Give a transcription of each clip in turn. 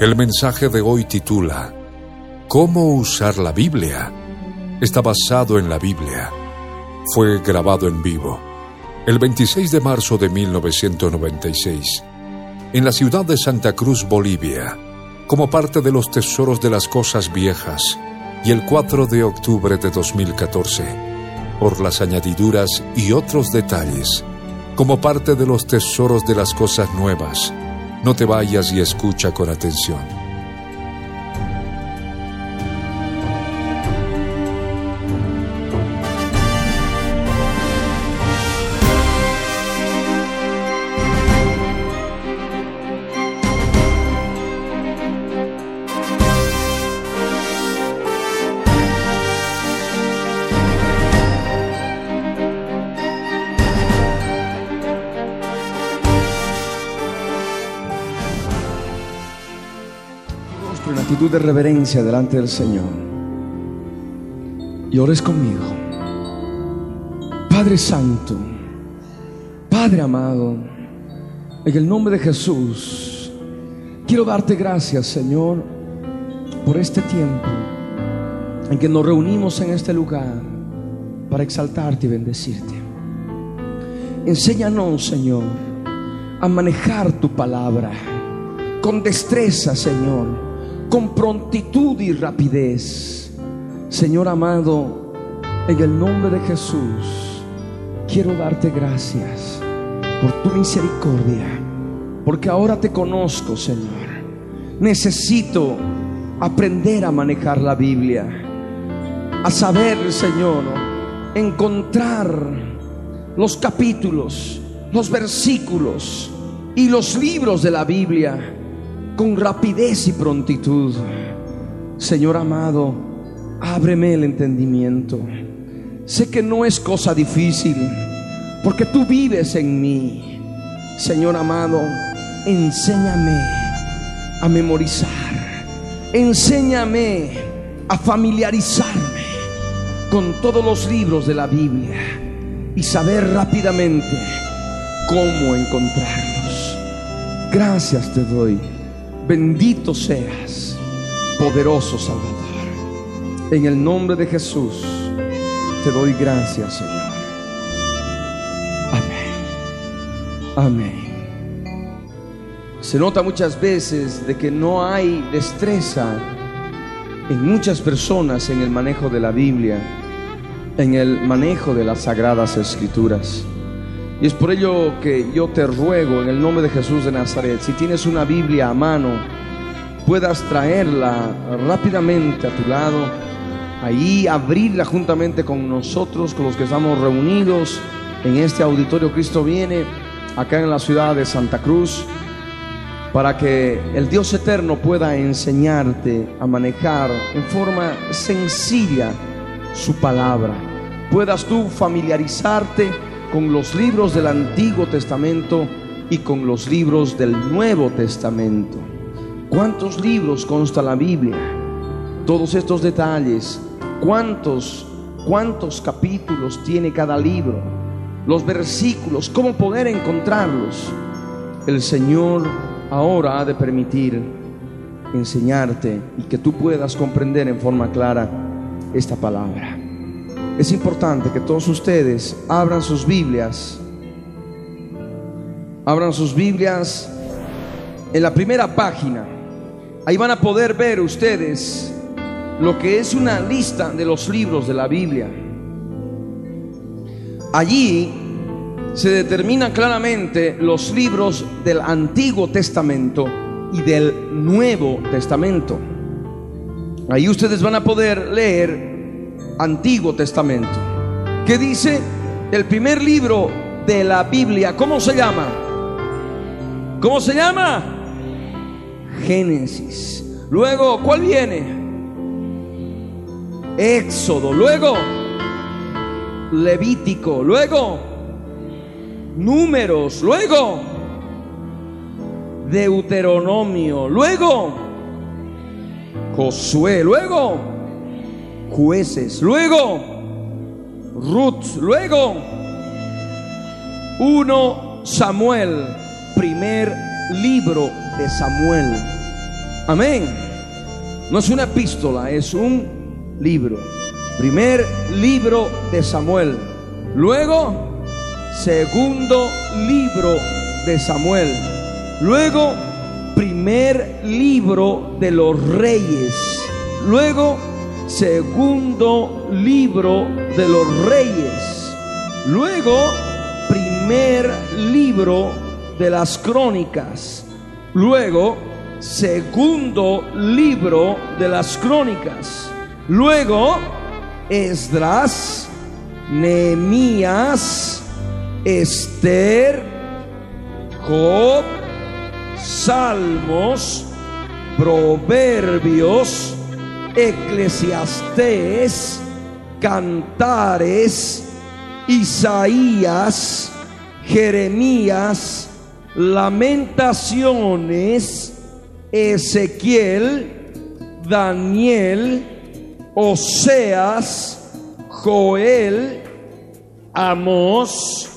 El mensaje de hoy titula ¿Cómo usar la Biblia? Está basado en la Biblia. Fue grabado en vivo el 26 de marzo de 1996 en la ciudad de Santa Cruz, Bolivia, como parte de los tesoros de las cosas viejas y el 4 de octubre de 2014 por las añadiduras y otros detalles como parte de los tesoros de las cosas nuevas no te vayas y escucha con atención. De reverencia delante del Señor. Y ores conmigo. Padre Santo, Padre amado, en el nombre de Jesús, quiero darte gracias, Señor, por este tiempo en que nos reunimos en este lugar para exaltarte y bendecirte. Enséñanos, Señor, a manejar tu palabra con destreza, Señor con prontitud y rapidez. Señor amado, en el nombre de Jesús, quiero darte gracias por tu misericordia, porque ahora te conozco, Señor. Necesito aprender a manejar la Biblia, a saber, Señor, encontrar los capítulos, los versículos y los libros de la Biblia con rapidez y prontitud. Señor amado, ábreme el entendimiento. Sé que no es cosa difícil, porque tú vives en mí. Señor amado, enséñame a memorizar. Enséñame a familiarizarme con todos los libros de la Biblia y saber rápidamente cómo encontrarlos. Gracias te doy Bendito seas, poderoso Salvador. En el nombre de Jesús te doy gracias, Señor. Amén. Amén. Se nota muchas veces de que no hay destreza en muchas personas en el manejo de la Biblia, en el manejo de las sagradas escrituras. Y es por ello que yo te ruego en el nombre de Jesús de Nazaret, si tienes una Biblia a mano, puedas traerla rápidamente a tu lado, ahí abrirla juntamente con nosotros, con los que estamos reunidos en este auditorio Cristo viene, acá en la ciudad de Santa Cruz, para que el Dios eterno pueda enseñarte a manejar en forma sencilla su palabra. Puedas tú familiarizarte con los libros del Antiguo Testamento y con los libros del Nuevo Testamento. ¿Cuántos libros consta la Biblia? Todos estos detalles, ¿cuántos cuántos capítulos tiene cada libro? Los versículos, cómo poder encontrarlos. El Señor ahora ha de permitir enseñarte y que tú puedas comprender en forma clara esta palabra es importante que todos ustedes abran sus Biblias, abran sus Biblias en la primera página. Ahí van a poder ver ustedes lo que es una lista de los libros de la Biblia. Allí se determinan claramente los libros del Antiguo Testamento y del Nuevo Testamento. Ahí ustedes van a poder leer Antiguo Testamento. ¿Qué dice? El primer libro de la Biblia, ¿cómo se llama? ¿Cómo se llama? Génesis. Luego, ¿cuál viene? Éxodo. Luego, Levítico. Luego, Números. Luego, Deuteronomio. Luego, Josué. Luego, Jueces. Luego, Ruth. Luego, 1 Samuel. Primer libro de Samuel. Amén. No es una epístola, es un libro. Primer libro de Samuel. Luego, segundo libro de Samuel. Luego, primer libro de los reyes. Luego, segundo libro de los reyes. Luego, primer libro de las crónicas. Luego, segundo libro de las crónicas. Luego, Esdras, Nehemías, Esther, Job, Salmos, Proverbios, Eclesiastés, Cantares, Isaías, Jeremías, Lamentaciones, Ezequiel, Daniel, Oseas, Joel, Amós,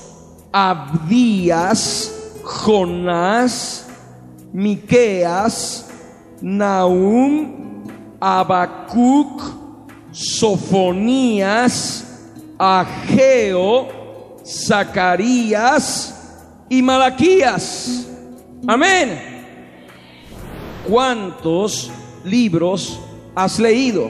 Abdías, Jonás, Miqueas, Nahum, Abacuc, Sofonías, Ageo, Zacarías y Malaquías. Amén. ¿Cuántos libros has leído?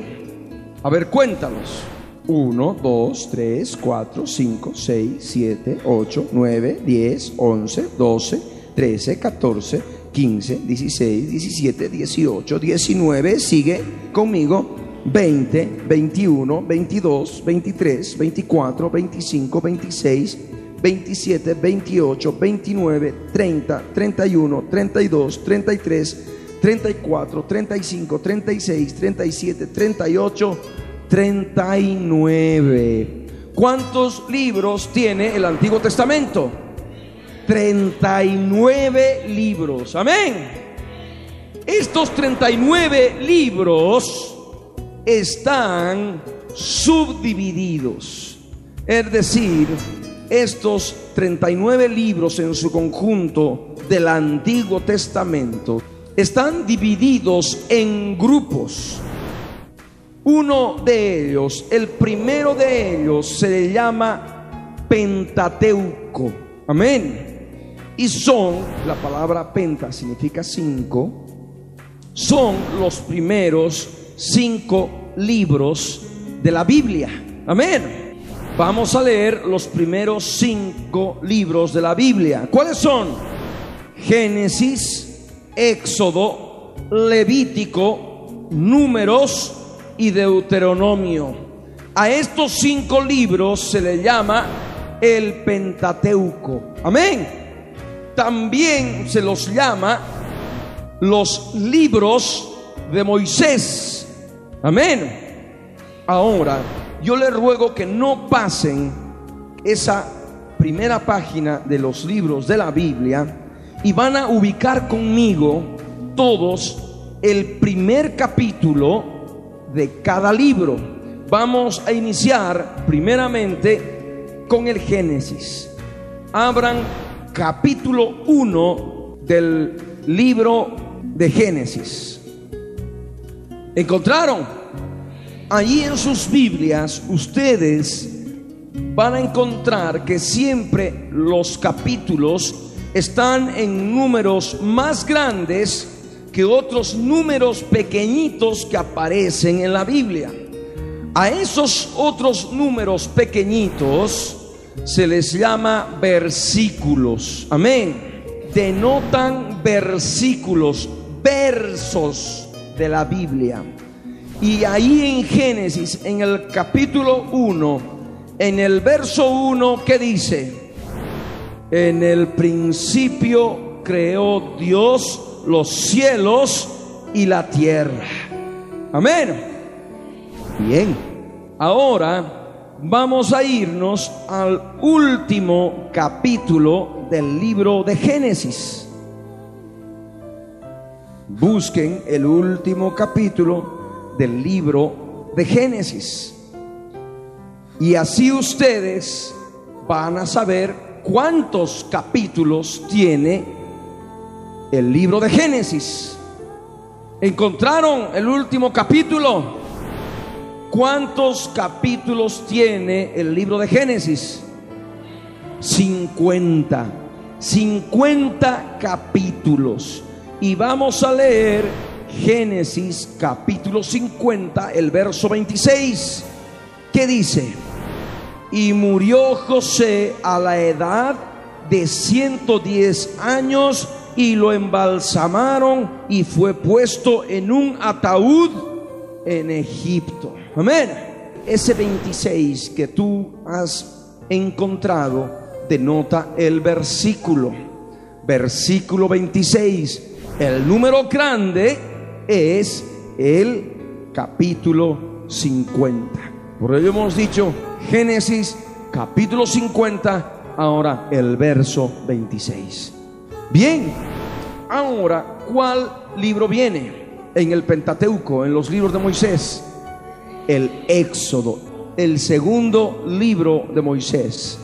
A ver, cuéntanos. 1, 2, 3, 4, 5, 6, 7, 8, 9, 10, 11, 12, 13, 14, 15, 16, 17, 18, 19. Sigue conmigo. 20, 21, 22, 23, 24, 25, 26, 27, 28, 29, 30, 31, 32, 33, 34, 35, 36, 37, 38, 39. ¿Cuántos libros tiene el Antiguo Testamento? 39 libros. Amén. Estos 39 libros están subdivididos. Es decir, estos 39 libros en su conjunto del Antiguo Testamento están divididos en grupos. Uno de ellos, el primero de ellos, se le llama Pentateuco. Amén. Y son, la palabra penta significa cinco, son los primeros cinco libros de la Biblia. Amén. Vamos a leer los primeros cinco libros de la Biblia. ¿Cuáles son? Génesis, Éxodo, Levítico, Números y Deuteronomio. A estos cinco libros se le llama el Pentateuco. Amén. También se los llama los libros de Moisés. Amén. Ahora, yo le ruego que no pasen esa primera página de los libros de la Biblia y van a ubicar conmigo todos el primer capítulo de cada libro. Vamos a iniciar primeramente con el Génesis. Abran capítulo 1 del libro de Génesis. ¿Encontraron? Allí en sus Biblias ustedes van a encontrar que siempre los capítulos están en números más grandes que otros números pequeñitos que aparecen en la Biblia. A esos otros números pequeñitos se les llama versículos. Amén. Denotan versículos, versos de la Biblia. Y ahí en Génesis, en el capítulo 1, en el verso 1, ¿qué dice? En el principio creó Dios los cielos y la tierra. Amén. Bien, ahora vamos a irnos al último capítulo del libro de Génesis. Busquen el último capítulo del libro de Génesis. Y así ustedes van a saber cuántos capítulos tiene el libro de Génesis. ¿Encontraron el último capítulo? ¿Cuántos capítulos tiene el libro de Génesis? 50. 50 capítulos. Y vamos a leer Génesis capítulo 50, el verso 26, que dice, y murió José a la edad de 110 años y lo embalsamaron y fue puesto en un ataúd en Egipto. Amén. Ese 26 que tú has encontrado denota el versículo. Versículo 26. El número grande es el capítulo 50. Por ello hemos dicho Génesis capítulo 50, ahora el verso 26. Bien, ahora, ¿cuál libro viene? En el Pentateuco, en los libros de Moisés el Éxodo, el segundo libro de Moisés.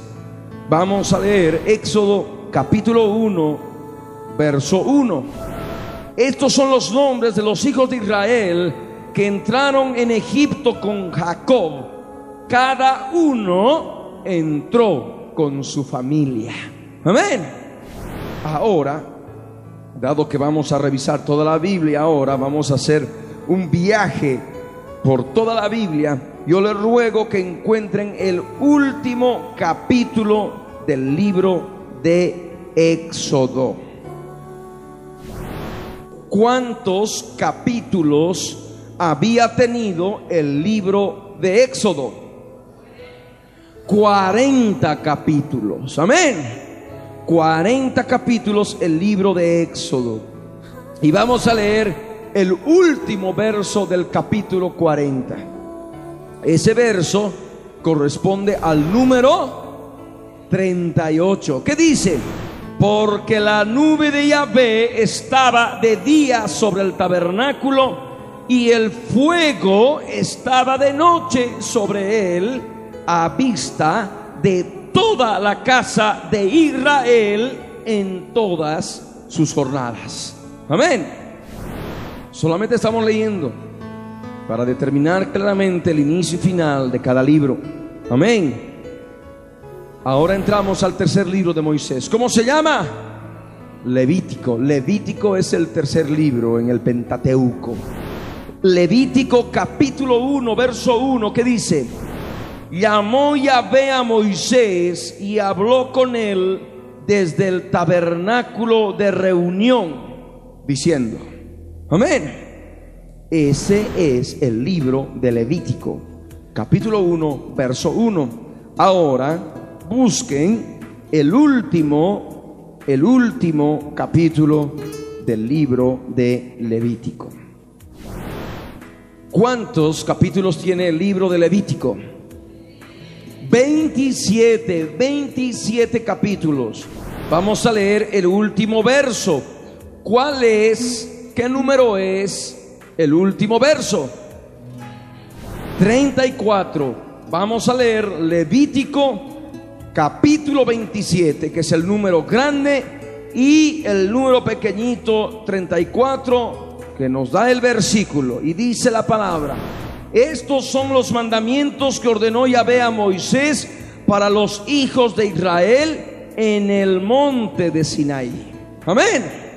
Vamos a leer Éxodo capítulo 1, verso 1. Estos son los nombres de los hijos de Israel que entraron en Egipto con Jacob. Cada uno entró con su familia. Amén. Ahora, dado que vamos a revisar toda la Biblia, ahora vamos a hacer un viaje por toda la Biblia, yo les ruego que encuentren el último capítulo del libro de Éxodo. ¿Cuántos capítulos había tenido el libro de Éxodo? 40 capítulos. Amén. 40 capítulos el libro de Éxodo. Y vamos a leer el último verso del capítulo 40. Ese verso corresponde al número 38. ¿Qué dice? Porque la nube de Yahvé estaba de día sobre el tabernáculo y el fuego estaba de noche sobre él a vista de toda la casa de Israel en todas sus jornadas. Amén. Solamente estamos leyendo para determinar claramente el inicio y final de cada libro. Amén. Ahora entramos al tercer libro de Moisés. ¿Cómo se llama? Levítico. Levítico es el tercer libro en el Pentateuco. Levítico capítulo 1, verso 1, que dice, llamó Yahvé a Moisés y habló con él desde el tabernáculo de reunión, diciendo, Amén. Ese es el libro de Levítico, capítulo 1, verso 1. Ahora busquen el último, el último capítulo del libro de Levítico. ¿Cuántos capítulos tiene el libro de Levítico? 27, 27 capítulos. Vamos a leer el último verso. ¿Cuál es ¿Qué número es el último verso? 34. Vamos a leer Levítico capítulo 27, que es el número grande, y el número pequeñito 34, que nos da el versículo, y dice la palabra, estos son los mandamientos que ordenó Yahvé a Moisés para los hijos de Israel en el monte de Sinaí. Amén.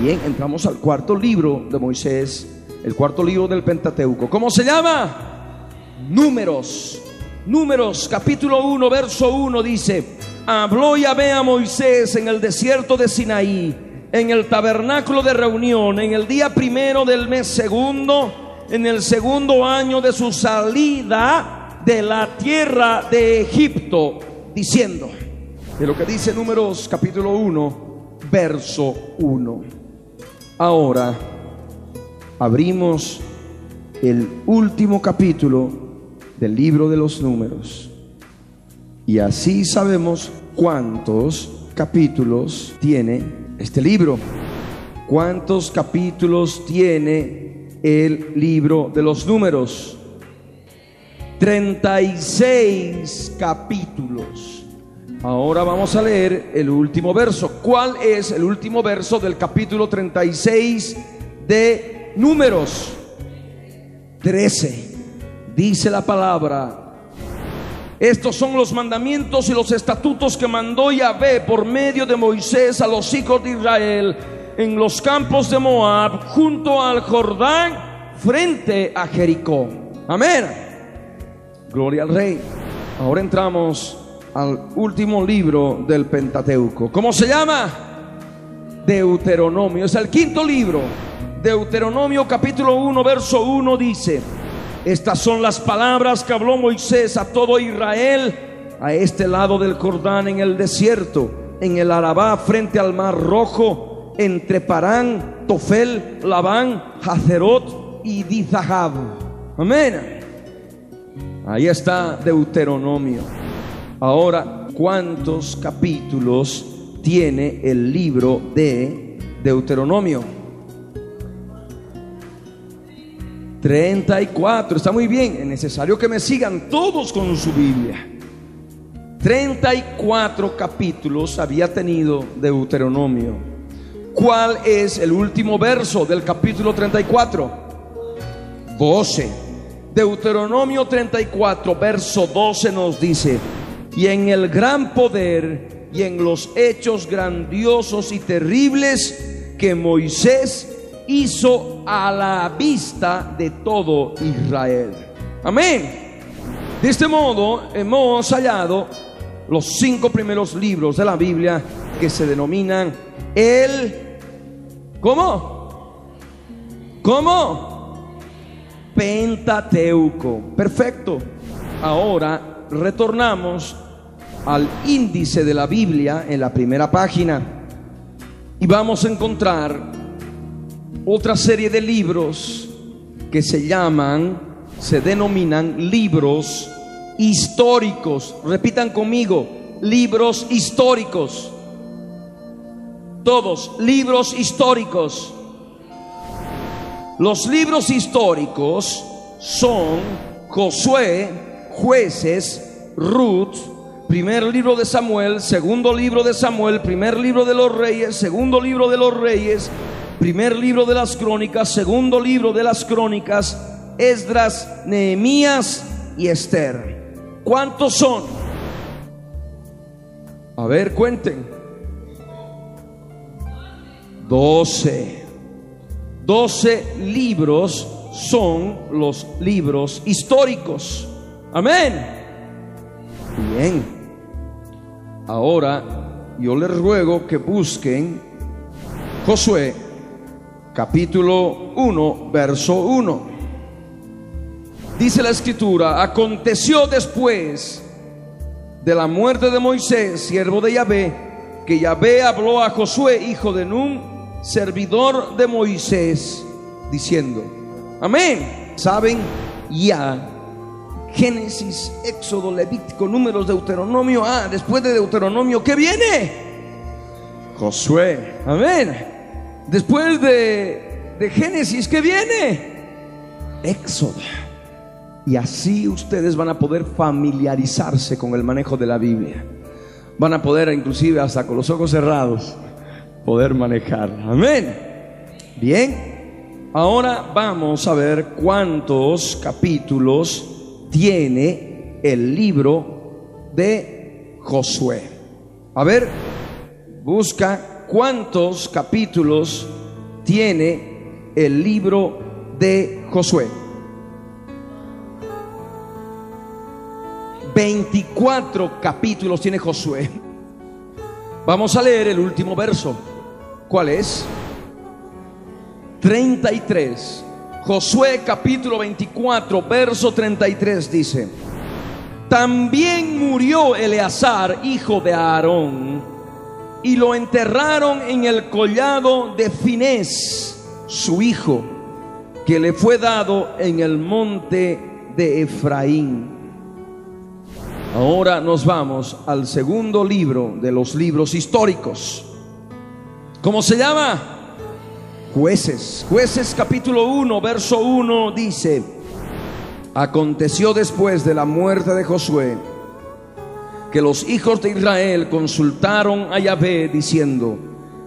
Bien, entramos al cuarto libro de Moisés, el cuarto libro del Pentateuco. ¿Cómo se llama? Números. Números, capítulo 1, verso 1 dice, habló Yahvé a Moisés en el desierto de Sinaí, en el tabernáculo de reunión, en el día primero del mes segundo, en el segundo año de su salida de la tierra de Egipto, diciendo, de lo que dice Números capítulo 1, verso 1. Ahora abrimos el último capítulo del libro de los números. Y así sabemos cuántos capítulos tiene este libro. ¿Cuántos capítulos tiene el libro de los números? 36 capítulos. Ahora vamos a leer el último verso. ¿Cuál es el último verso del capítulo 36 de números? 13. Dice la palabra. Estos son los mandamientos y los estatutos que mandó Yahvé por medio de Moisés a los hijos de Israel en los campos de Moab, junto al Jordán, frente a Jericó. Amén. Gloria al Rey. Ahora entramos al último libro del Pentateuco. ¿Cómo se llama? Deuteronomio. Es el quinto libro. Deuteronomio capítulo 1, verso 1 dice, estas son las palabras que habló Moisés a todo Israel a este lado del Jordán en el desierto, en el Arabá frente al mar rojo, entre Parán, Tofel, Labán, Hazerot y Dizahab. Amén. Ahí está Deuteronomio. Ahora, ¿cuántos capítulos tiene el libro de Deuteronomio? 34, está muy bien, es necesario que me sigan todos con su Biblia. 34 capítulos había tenido Deuteronomio. ¿Cuál es el último verso del capítulo 34? 12. Deuteronomio 34, verso 12 nos dice, y en el gran poder y en los hechos grandiosos y terribles que Moisés hizo a la vista de todo Israel. Amén. De este modo hemos hallado los cinco primeros libros de la Biblia que se denominan el... ¿Cómo? ¿Cómo? Pentateuco. Perfecto. Ahora retornamos al índice de la Biblia en la primera página y vamos a encontrar otra serie de libros que se llaman, se denominan libros históricos. Repitan conmigo, libros históricos. Todos, libros históricos. Los libros históricos son Josué, jueces, Ruth, primer libro de Samuel, segundo libro de Samuel, primer libro de los reyes, segundo libro de los reyes, primer libro de las crónicas, segundo libro de las crónicas, Esdras, Nehemías y Esther. ¿Cuántos son? A ver, cuenten. Doce. Doce libros son los libros históricos. Amén. Bien. Ahora yo les ruego que busquen Josué capítulo 1, verso 1. Dice la escritura, aconteció después de la muerte de Moisés, siervo de Yahvé, que Yahvé habló a Josué, hijo de Nun, servidor de Moisés, diciendo, amén. ¿Saben? Ya. Génesis, Éxodo, Levítico, Números, Deuteronomio. Ah, después de Deuteronomio, ¿qué viene? Josué. Amén. Después de, de Génesis, ¿qué viene? Éxodo. Y así ustedes van a poder familiarizarse con el manejo de la Biblia. Van a poder, inclusive hasta con los ojos cerrados, poder manejar. Amén. Bien. Ahora vamos a ver cuántos capítulos tiene el libro de Josué. A ver, busca cuántos capítulos tiene el libro de Josué. 24 capítulos tiene Josué. Vamos a leer el último verso. ¿Cuál es? 33. Josué capítulo 24, verso 33 dice, también murió Eleazar, hijo de Aarón, y lo enterraron en el collado de Finés, su hijo, que le fue dado en el monte de Efraín. Ahora nos vamos al segundo libro de los libros históricos. ¿Cómo se llama? Jueces. Jueces capítulo 1, verso 1 dice, aconteció después de la muerte de Josué que los hijos de Israel consultaron a Yahvé diciendo,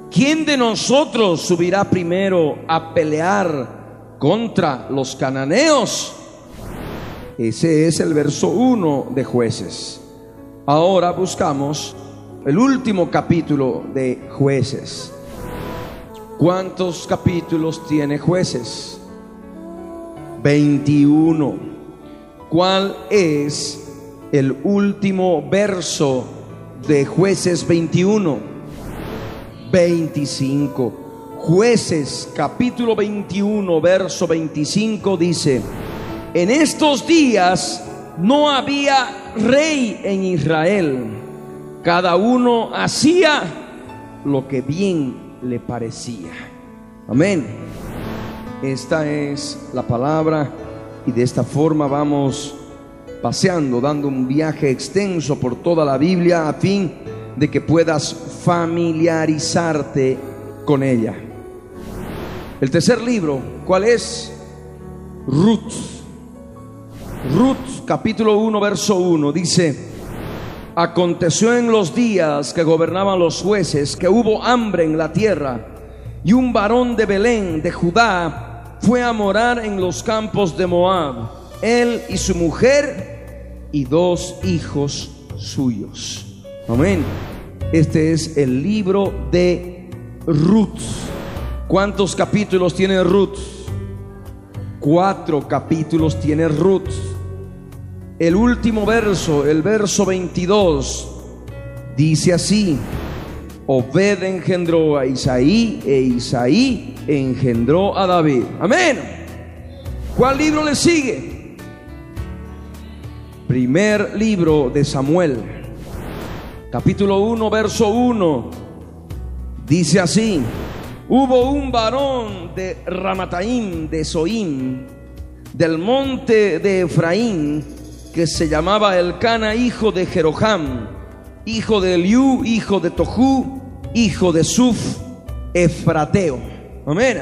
¿quién de nosotros subirá primero a pelear contra los cananeos? Ese es el verso 1 de jueces. Ahora buscamos el último capítulo de jueces. ¿Cuántos capítulos tiene jueces? 21. ¿Cuál es el último verso de jueces 21? 25. Jueces capítulo 21, verso 25 dice, en estos días no había rey en Israel. Cada uno hacía lo que bien le parecía. Amén. Esta es la palabra y de esta forma vamos paseando, dando un viaje extenso por toda la Biblia a fin de que puedas familiarizarte con ella. El tercer libro, ¿cuál es? Ruth. Ruth capítulo 1 verso 1 dice, aconteció en los días que gobernaban los jueces que hubo hambre en la tierra y un varón de Belén de Judá fue a morar en los campos de Moab, él y su mujer y dos hijos suyos. Amén. Este es el libro de Ruth. ¿Cuántos capítulos tiene Ruth? Cuatro capítulos tiene Ruth. El último verso, el verso 22, dice así, Obed engendró a Isaí e Isaí engendró a David. Amén. ¿Cuál libro le sigue? Primer libro de Samuel, capítulo 1, verso 1, dice así, hubo un varón de Ramataim, de Soim, del monte de Efraín, que se llamaba Elcana, hijo de Jeroham, hijo de Eliú, hijo de Tohu, hijo de Suf, Efrateo. Amén.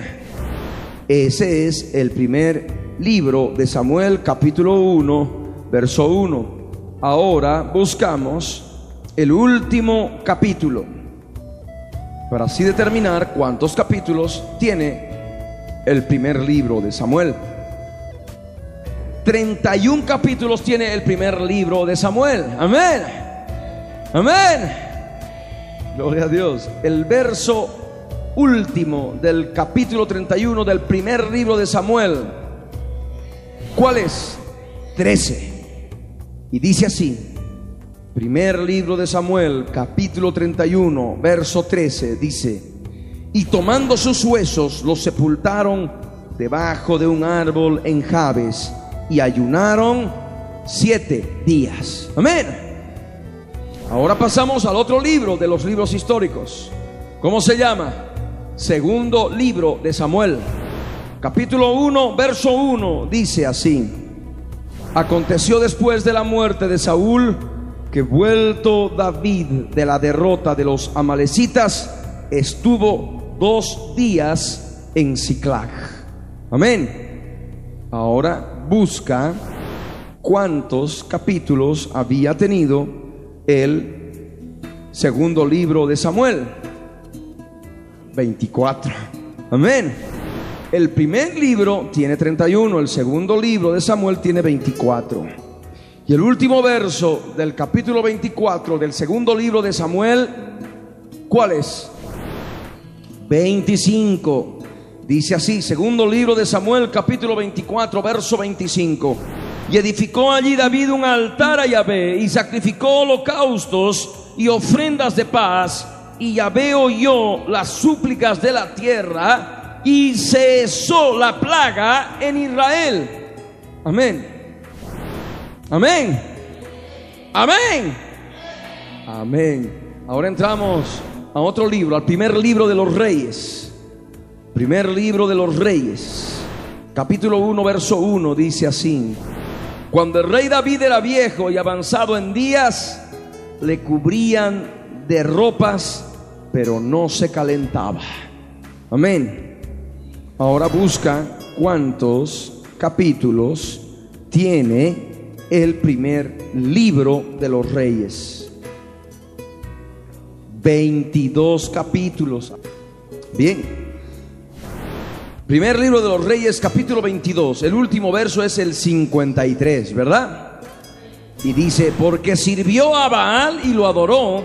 Ese es el primer libro de Samuel, capítulo 1, verso 1. Ahora buscamos el último capítulo para así determinar cuántos capítulos tiene el primer libro de Samuel. 31 capítulos tiene el primer libro de Samuel. Amén. Amén. Gloria a Dios. El verso último del capítulo 31 del primer libro de Samuel. ¿Cuál es? 13. Y dice así. Primer libro de Samuel, capítulo 31, verso 13, dice, y tomando sus huesos los sepultaron debajo de un árbol en Jabes y ayunaron siete días. Amén. Ahora pasamos al otro libro de los libros históricos. ¿Cómo se llama? Segundo libro de Samuel. Capítulo 1, verso 1 dice así. Aconteció después de la muerte de Saúl que vuelto David de la derrota de los amalecitas, estuvo dos días en Ciclag. Amén. Ahora busca cuántos capítulos había tenido el segundo libro de Samuel. 24. Amén. El primer libro tiene 31, el segundo libro de Samuel tiene 24. Y el último verso del capítulo 24 del segundo libro de Samuel, ¿cuál es? 25. Dice así, segundo libro de Samuel, capítulo 24, verso 25. Y edificó allí David un altar a Yahvé y sacrificó holocaustos y ofrendas de paz. Y Yahvé oyó las súplicas de la tierra y cesó la plaga en Israel. Amén. Amén. Amén. Amén. Ahora entramos a otro libro, al primer libro de los reyes. Primer libro de los reyes. Capítulo 1, verso 1 dice así. Cuando el rey David era viejo y avanzado en días, le cubrían de ropas, pero no se calentaba. Amén. Ahora busca cuántos capítulos tiene el primer libro de los reyes. 22 capítulos. Bien. Primer libro de los reyes, capítulo 22. El último verso es el 53, ¿verdad? Y dice, porque sirvió a Baal y lo adoró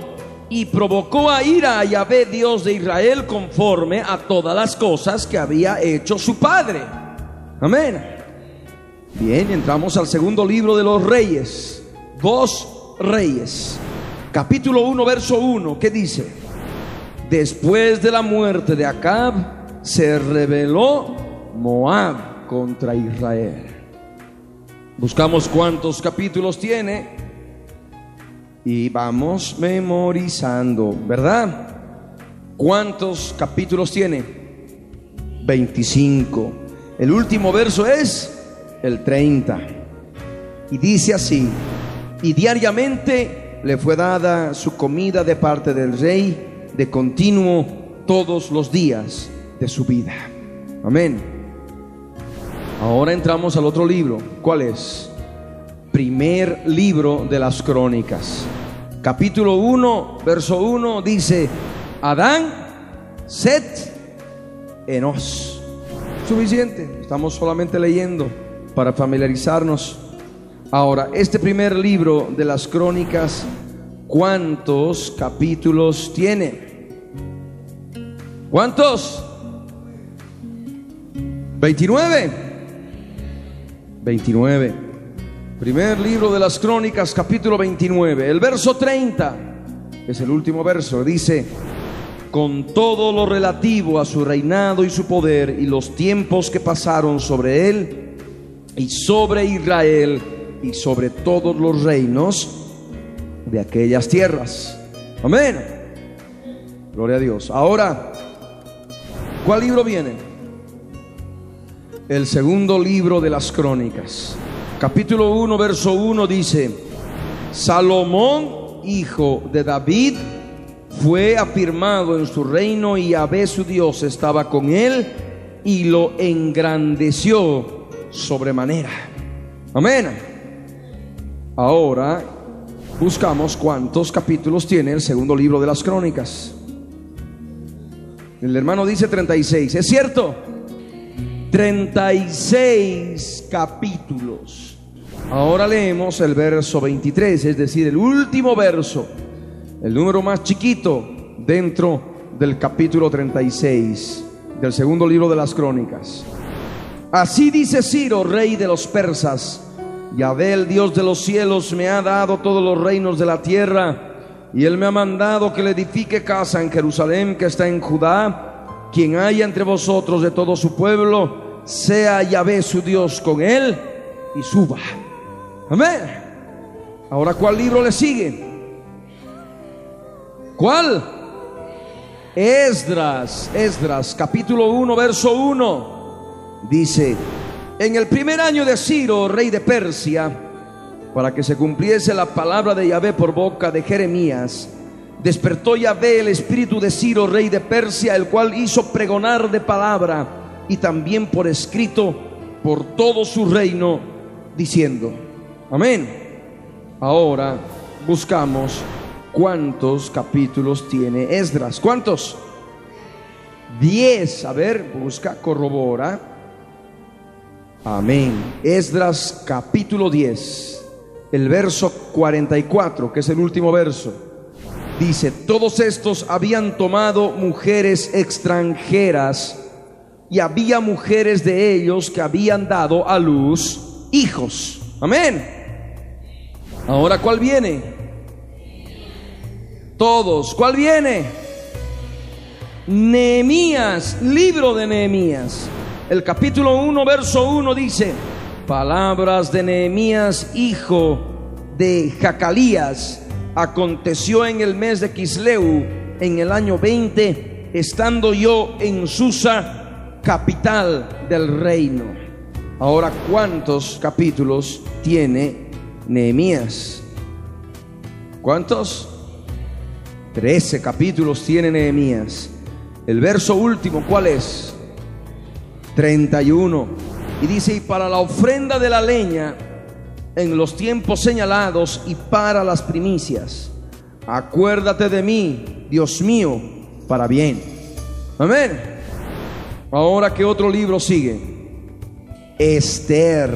y provocó a ira a Yahvé, Dios de Israel, conforme a todas las cosas que había hecho su padre. Amén. Bien, entramos al segundo libro de los reyes. Dos reyes. Capítulo 1, verso 1, ¿qué dice? Después de la muerte de Acab, se rebeló Moab contra Israel. Buscamos cuántos capítulos tiene y vamos memorizando, ¿verdad? ¿Cuántos capítulos tiene? 25. El último verso es el 30. Y dice así, y diariamente le fue dada su comida de parte del rey de continuo todos los días de su vida. Amén. Ahora entramos al otro libro. ¿Cuál es? Primer libro de las crónicas. Capítulo 1, verso 1 dice, Adán, Set, Enos. Suficiente, estamos solamente leyendo para familiarizarnos. Ahora, este primer libro de las crónicas, ¿cuántos capítulos tiene? ¿Cuántos? 29. 29. Primer libro de las crónicas, capítulo 29. El verso 30, es el último verso, dice, con todo lo relativo a su reinado y su poder y los tiempos que pasaron sobre él y sobre Israel y sobre todos los reinos de aquellas tierras. Amén. Gloria a Dios. Ahora, ¿cuál libro viene? El segundo libro de las crónicas. Capítulo 1, verso 1 dice, Salomón, hijo de David, fue afirmado en su reino y Yahvé su Dios estaba con él y lo engrandeció sobremanera. Amén. Ahora buscamos cuántos capítulos tiene el segundo libro de las crónicas. El hermano dice 36. ¿Es cierto? 36 capítulos. Ahora leemos el verso 23, es decir, el último verso, el número más chiquito dentro del capítulo 36 del segundo libro de las crónicas. Así dice Ciro, rey de los persas, Yahvé, el Dios de los cielos, me ha dado todos los reinos de la tierra, y él me ha mandado que le edifique casa en Jerusalén, que está en Judá, quien haya entre vosotros de todo su pueblo, sea Yahvé su Dios con él y suba. Amén. Ahora, ¿cuál libro le sigue? ¿Cuál? Esdras, Esdras, capítulo 1, verso 1. Dice, en el primer año de Ciro, rey de Persia, para que se cumpliese la palabra de Yahvé por boca de Jeremías, despertó Yahvé el espíritu de Ciro, rey de Persia, el cual hizo pregonar de palabra y también por escrito por todo su reino, diciendo, amén. Ahora buscamos cuántos capítulos tiene Esdras. ¿Cuántos? Diez. A ver, busca, corrobora. Amén. Esdras capítulo 10, el verso 44, que es el último verso. Dice, todos estos habían tomado mujeres extranjeras y había mujeres de ellos que habían dado a luz hijos. Amén. Ahora, ¿cuál viene? Todos. ¿Cuál viene? Nehemías, libro de Nehemías. El capítulo 1, verso 1 dice, palabras de Nehemías, hijo de Jacalías, aconteció en el mes de Kisleu, en el año 20, estando yo en Susa, capital del reino. Ahora, ¿cuántos capítulos tiene Nehemías? ¿Cuántos? Trece capítulos tiene Nehemías. El verso último, ¿cuál es? 31. Y dice, y para la ofrenda de la leña en los tiempos señalados y para las primicias, acuérdate de mí, Dios mío, para bien. Amén. Ahora que otro libro sigue. Esther.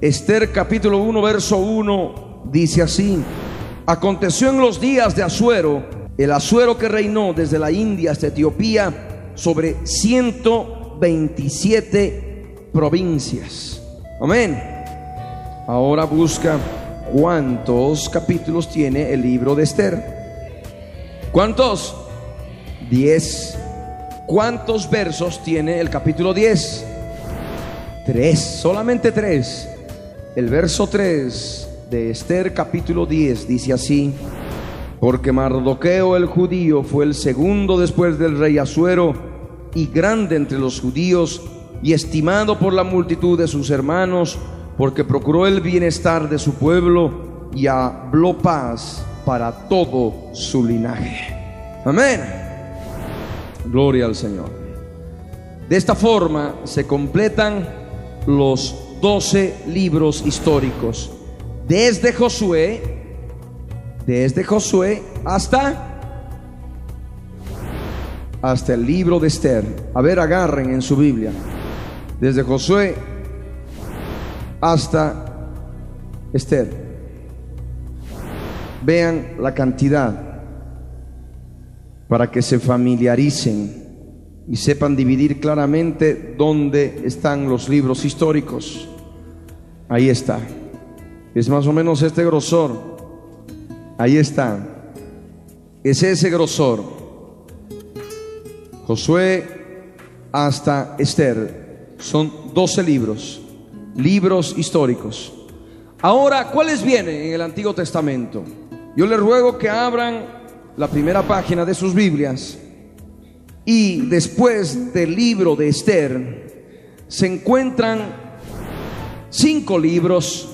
Esther capítulo 1, verso 1 dice así. Aconteció en los días de Asuero el Asuero que reinó desde la India hasta Etiopía sobre 127 provincias. Amén. Ahora busca cuántos capítulos tiene el libro de Esther. ¿Cuántos? 10. ¿Cuántos versos tiene el capítulo 10? Tres, solamente tres. El verso 3 de Esther capítulo 10 dice así porque Mardoqueo el judío fue el segundo después del rey Asuero y grande entre los judíos y estimado por la multitud de sus hermanos, porque procuró el bienestar de su pueblo y habló paz para todo su linaje. Amén. Gloria al Señor. De esta forma se completan los doce libros históricos. Desde Josué desde Josué hasta hasta el libro de Esther. A ver, agarren en su Biblia. Desde Josué hasta Esther. Vean la cantidad para que se familiaricen y sepan dividir claramente dónde están los libros históricos. Ahí está. Es más o menos este grosor. Ahí está. Es ese grosor. Josué hasta Esther. Son 12 libros. Libros históricos. Ahora, ¿cuáles vienen en el Antiguo Testamento? Yo les ruego que abran la primera página de sus Biblias y después del libro de Esther se encuentran cinco libros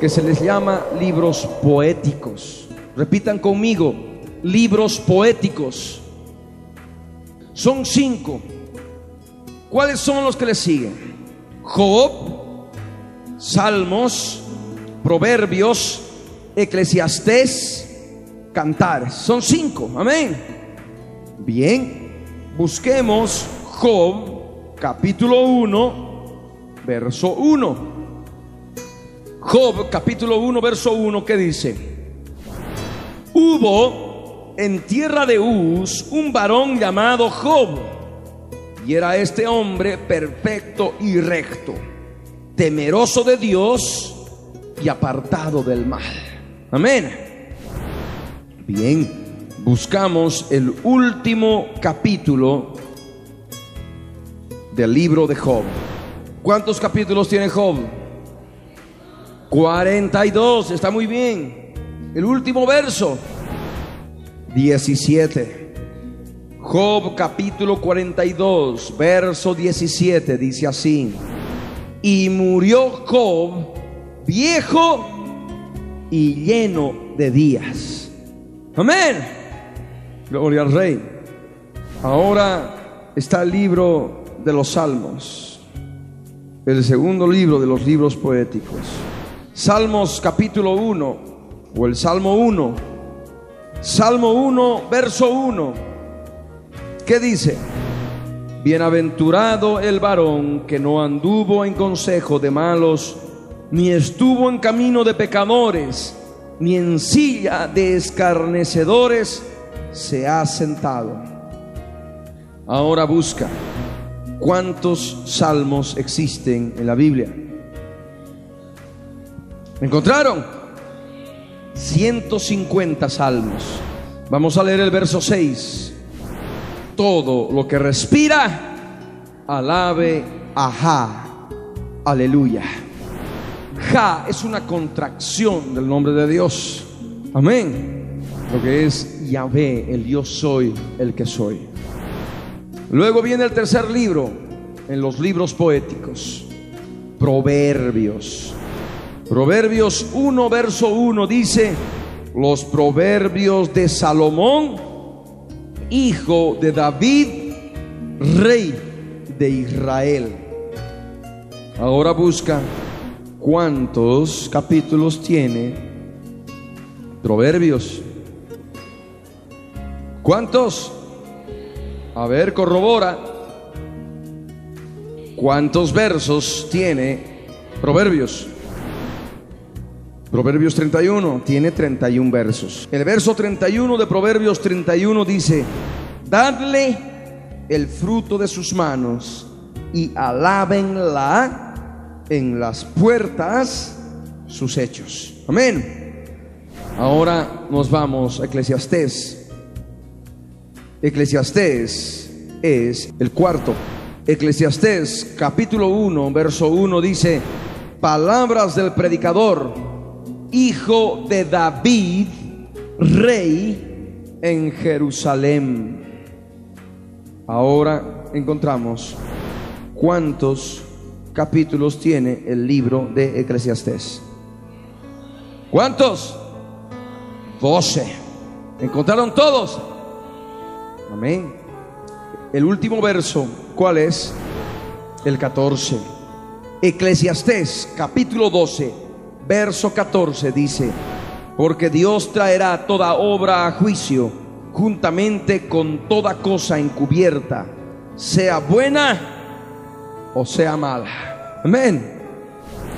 que se les llama libros poéticos. Repitan conmigo, libros poéticos. Son cinco. ¿Cuáles son los que le siguen? Job, Salmos, Proverbios, Eclesiastés, Cantares. Son cinco. Amén. Bien, busquemos Job, capítulo 1, verso 1. Job, capítulo 1, verso 1, ¿qué dice? Hubo en tierra de Uz un varón llamado Job, y era este hombre perfecto y recto, temeroso de Dios y apartado del mal. Amén. Bien, buscamos el último capítulo del libro de Job. ¿Cuántos capítulos tiene Job? 42, está muy bien. El último verso, 17. Job capítulo 42, verso 17, dice así. Y murió Job viejo y lleno de días. Amén. Gloria al Rey. Ahora está el libro de los Salmos, el segundo libro de los libros poéticos. Salmos capítulo 1 o el Salmo 1. Salmo 1, verso 1. ¿Qué dice? Bienaventurado el varón que no anduvo en consejo de malos, ni estuvo en camino de pecadores, ni en silla de escarnecedores se ha sentado. Ahora busca cuántos salmos existen en la Biblia. ¿Encontraron? 150 salmos. Vamos a leer el verso 6. todo lo que respira, alabe a Ja. Aleluya. Ja es una contracción del nombre de Dios. Amén. Lo que es Yahvé, el Dios soy, el que soy. Luego viene el tercer libro en los libros poéticos. Proverbios. Proverbios 1, verso 1 dice, los proverbios de Salomón, hijo de David, rey de Israel. Ahora busca cuántos capítulos tiene Proverbios. ¿Cuántos? A ver, corrobora. ¿Cuántos versos tiene Proverbios? Proverbios 31 tiene 31 versos. El verso 31 de Proverbios 31 dice, dadle el fruto de sus manos y alábenla en las puertas sus hechos. Amén. Ahora nos vamos a Eclesiastés. Eclesiastés es el cuarto. Eclesiastés capítulo 1, verso 1 dice, palabras del predicador hijo de David, rey en Jerusalén. Ahora encontramos cuántos capítulos tiene el libro de Eclesiastés. ¿Cuántos? Doce. ¿Encontraron todos? Amén. El último verso, ¿cuál es? El 14. Eclesiastés, capítulo 12 verso 14 dice, porque Dios traerá toda obra a juicio juntamente con toda cosa encubierta, sea buena o sea mala. Amén.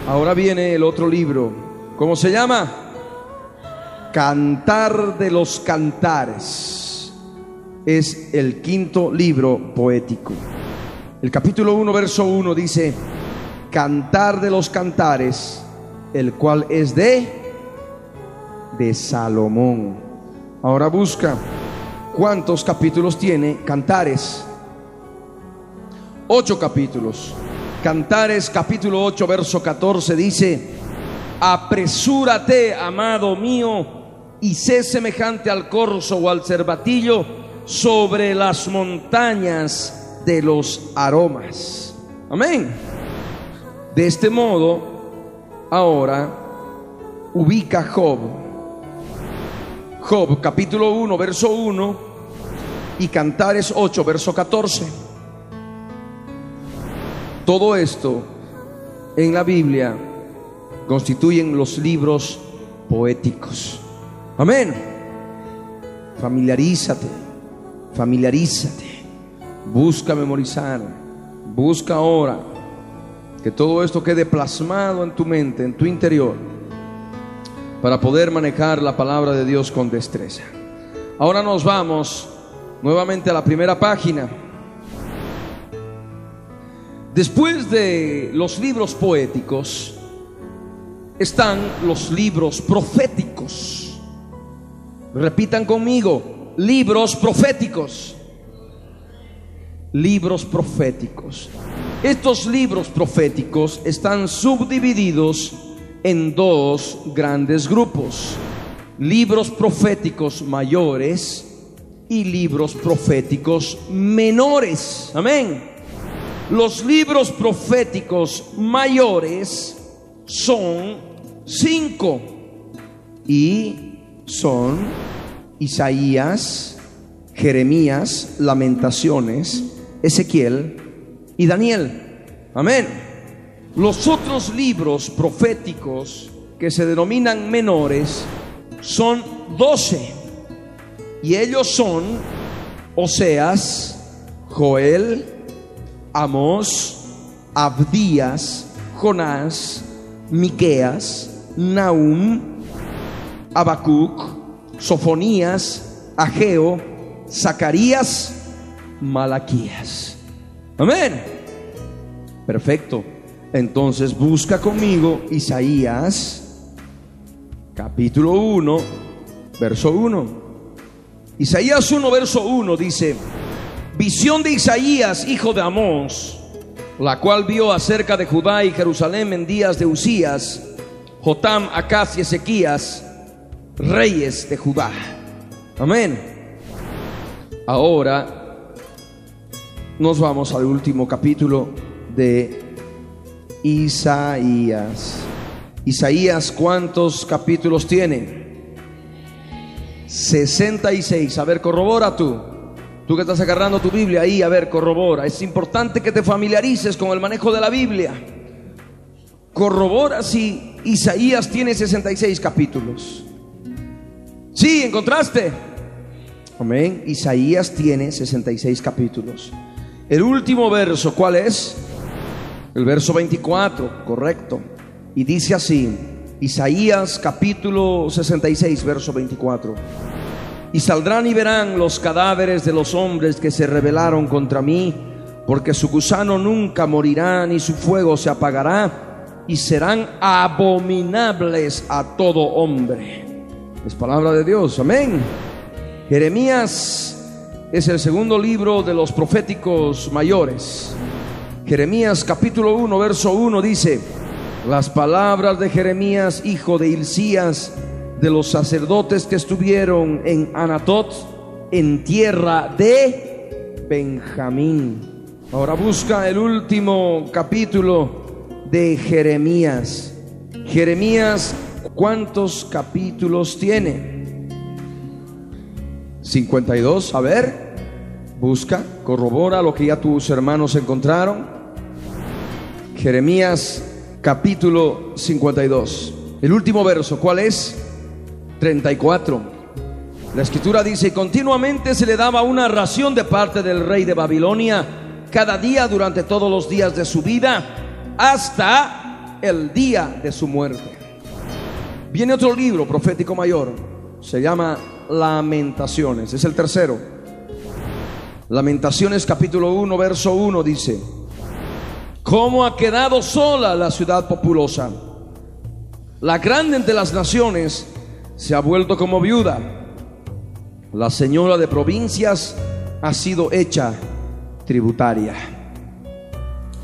Ahora viene el otro libro. ¿Cómo se llama? Cantar de los Cantares. Es el quinto libro poético. El capítulo 1, verso 1 dice, Cantar de los Cantares el cual es de de Salomón. Ahora busca cuántos capítulos tiene Cantares. Ocho capítulos. Cantares capítulo 8 verso 14 dice, apresúrate, amado mío, y sé semejante al corzo o al cervatillo sobre las montañas de los aromas. Amén. De este modo, ahora ubica Job. Job capítulo 1, verso 1 y Cantares 8, verso 14. Todo esto en la Biblia constituyen los libros poéticos. Amén. Familiarízate, familiarízate. Busca memorizar. Busca ahora que todo esto quede plasmado en tu mente, en tu interior, para poder manejar la palabra de Dios con destreza. Ahora nos vamos nuevamente a la primera página. Después de los libros poéticos están los libros proféticos. Repitan conmigo, libros proféticos. Libros proféticos. Estos libros proféticos están subdivididos en dos grandes grupos. Libros proféticos mayores y libros proféticos menores. Amén. Los libros proféticos mayores son cinco y son Isaías, Jeremías, Lamentaciones, Ezequiel, y Daniel. Amén. Los otros libros proféticos que se denominan menores son doce. Y ellos son Oseas, Joel, Amós, Abdías, Jonás, Miqueas, Naum, Abacuc, Sofonías, Ageo, Zacarías, Malaquías. Amén. Perfecto. Entonces busca conmigo Isaías capítulo 1, verso 1. Isaías 1, verso 1 dice, Visión de Isaías, hijo de Amós, la cual vio acerca de Judá y Jerusalén en días de Usías, Jotam, Acaz y Ezequías, reyes de Judá. Amén. Ahora nos vamos al último capítulo de Isaías. Isaías, ¿cuántos capítulos tiene? 66. A ver, corrobora tú. Tú que estás agarrando tu Biblia ahí, a ver, corrobora. Es importante que te familiarices con el manejo de la Biblia. Corrobora si Isaías tiene 66 capítulos. Sí, encontraste. Amén. Isaías tiene 66 capítulos. El último verso, ¿cuál es? El verso 24, correcto. Y dice así, Isaías capítulo 66, verso 24. Y saldrán y verán los cadáveres de los hombres que se rebelaron contra mí, porque su gusano nunca morirá, ni su fuego se apagará, y serán abominables a todo hombre. Es palabra de Dios, amén. Jeremías es el segundo libro de los proféticos mayores. Jeremías capítulo 1, verso 1 dice, las palabras de Jeremías, hijo de Hilcías, de los sacerdotes que estuvieron en Anatot, en tierra de Benjamín. Ahora busca el último capítulo de Jeremías. Jeremías, ¿cuántos capítulos tiene? 52, a ver, busca, corrobora lo que ya tus hermanos encontraron. Jeremías capítulo 52. El último verso, ¿cuál es? 34. La escritura dice, continuamente se le daba una ración de parte del rey de Babilonia cada día durante todos los días de su vida hasta el día de su muerte. Viene otro libro profético mayor, se llama Lamentaciones, es el tercero. Lamentaciones capítulo 1, verso 1 dice, cómo ha quedado sola la ciudad populosa. La grande entre las naciones se ha vuelto como viuda. La señora de provincias ha sido hecha tributaria.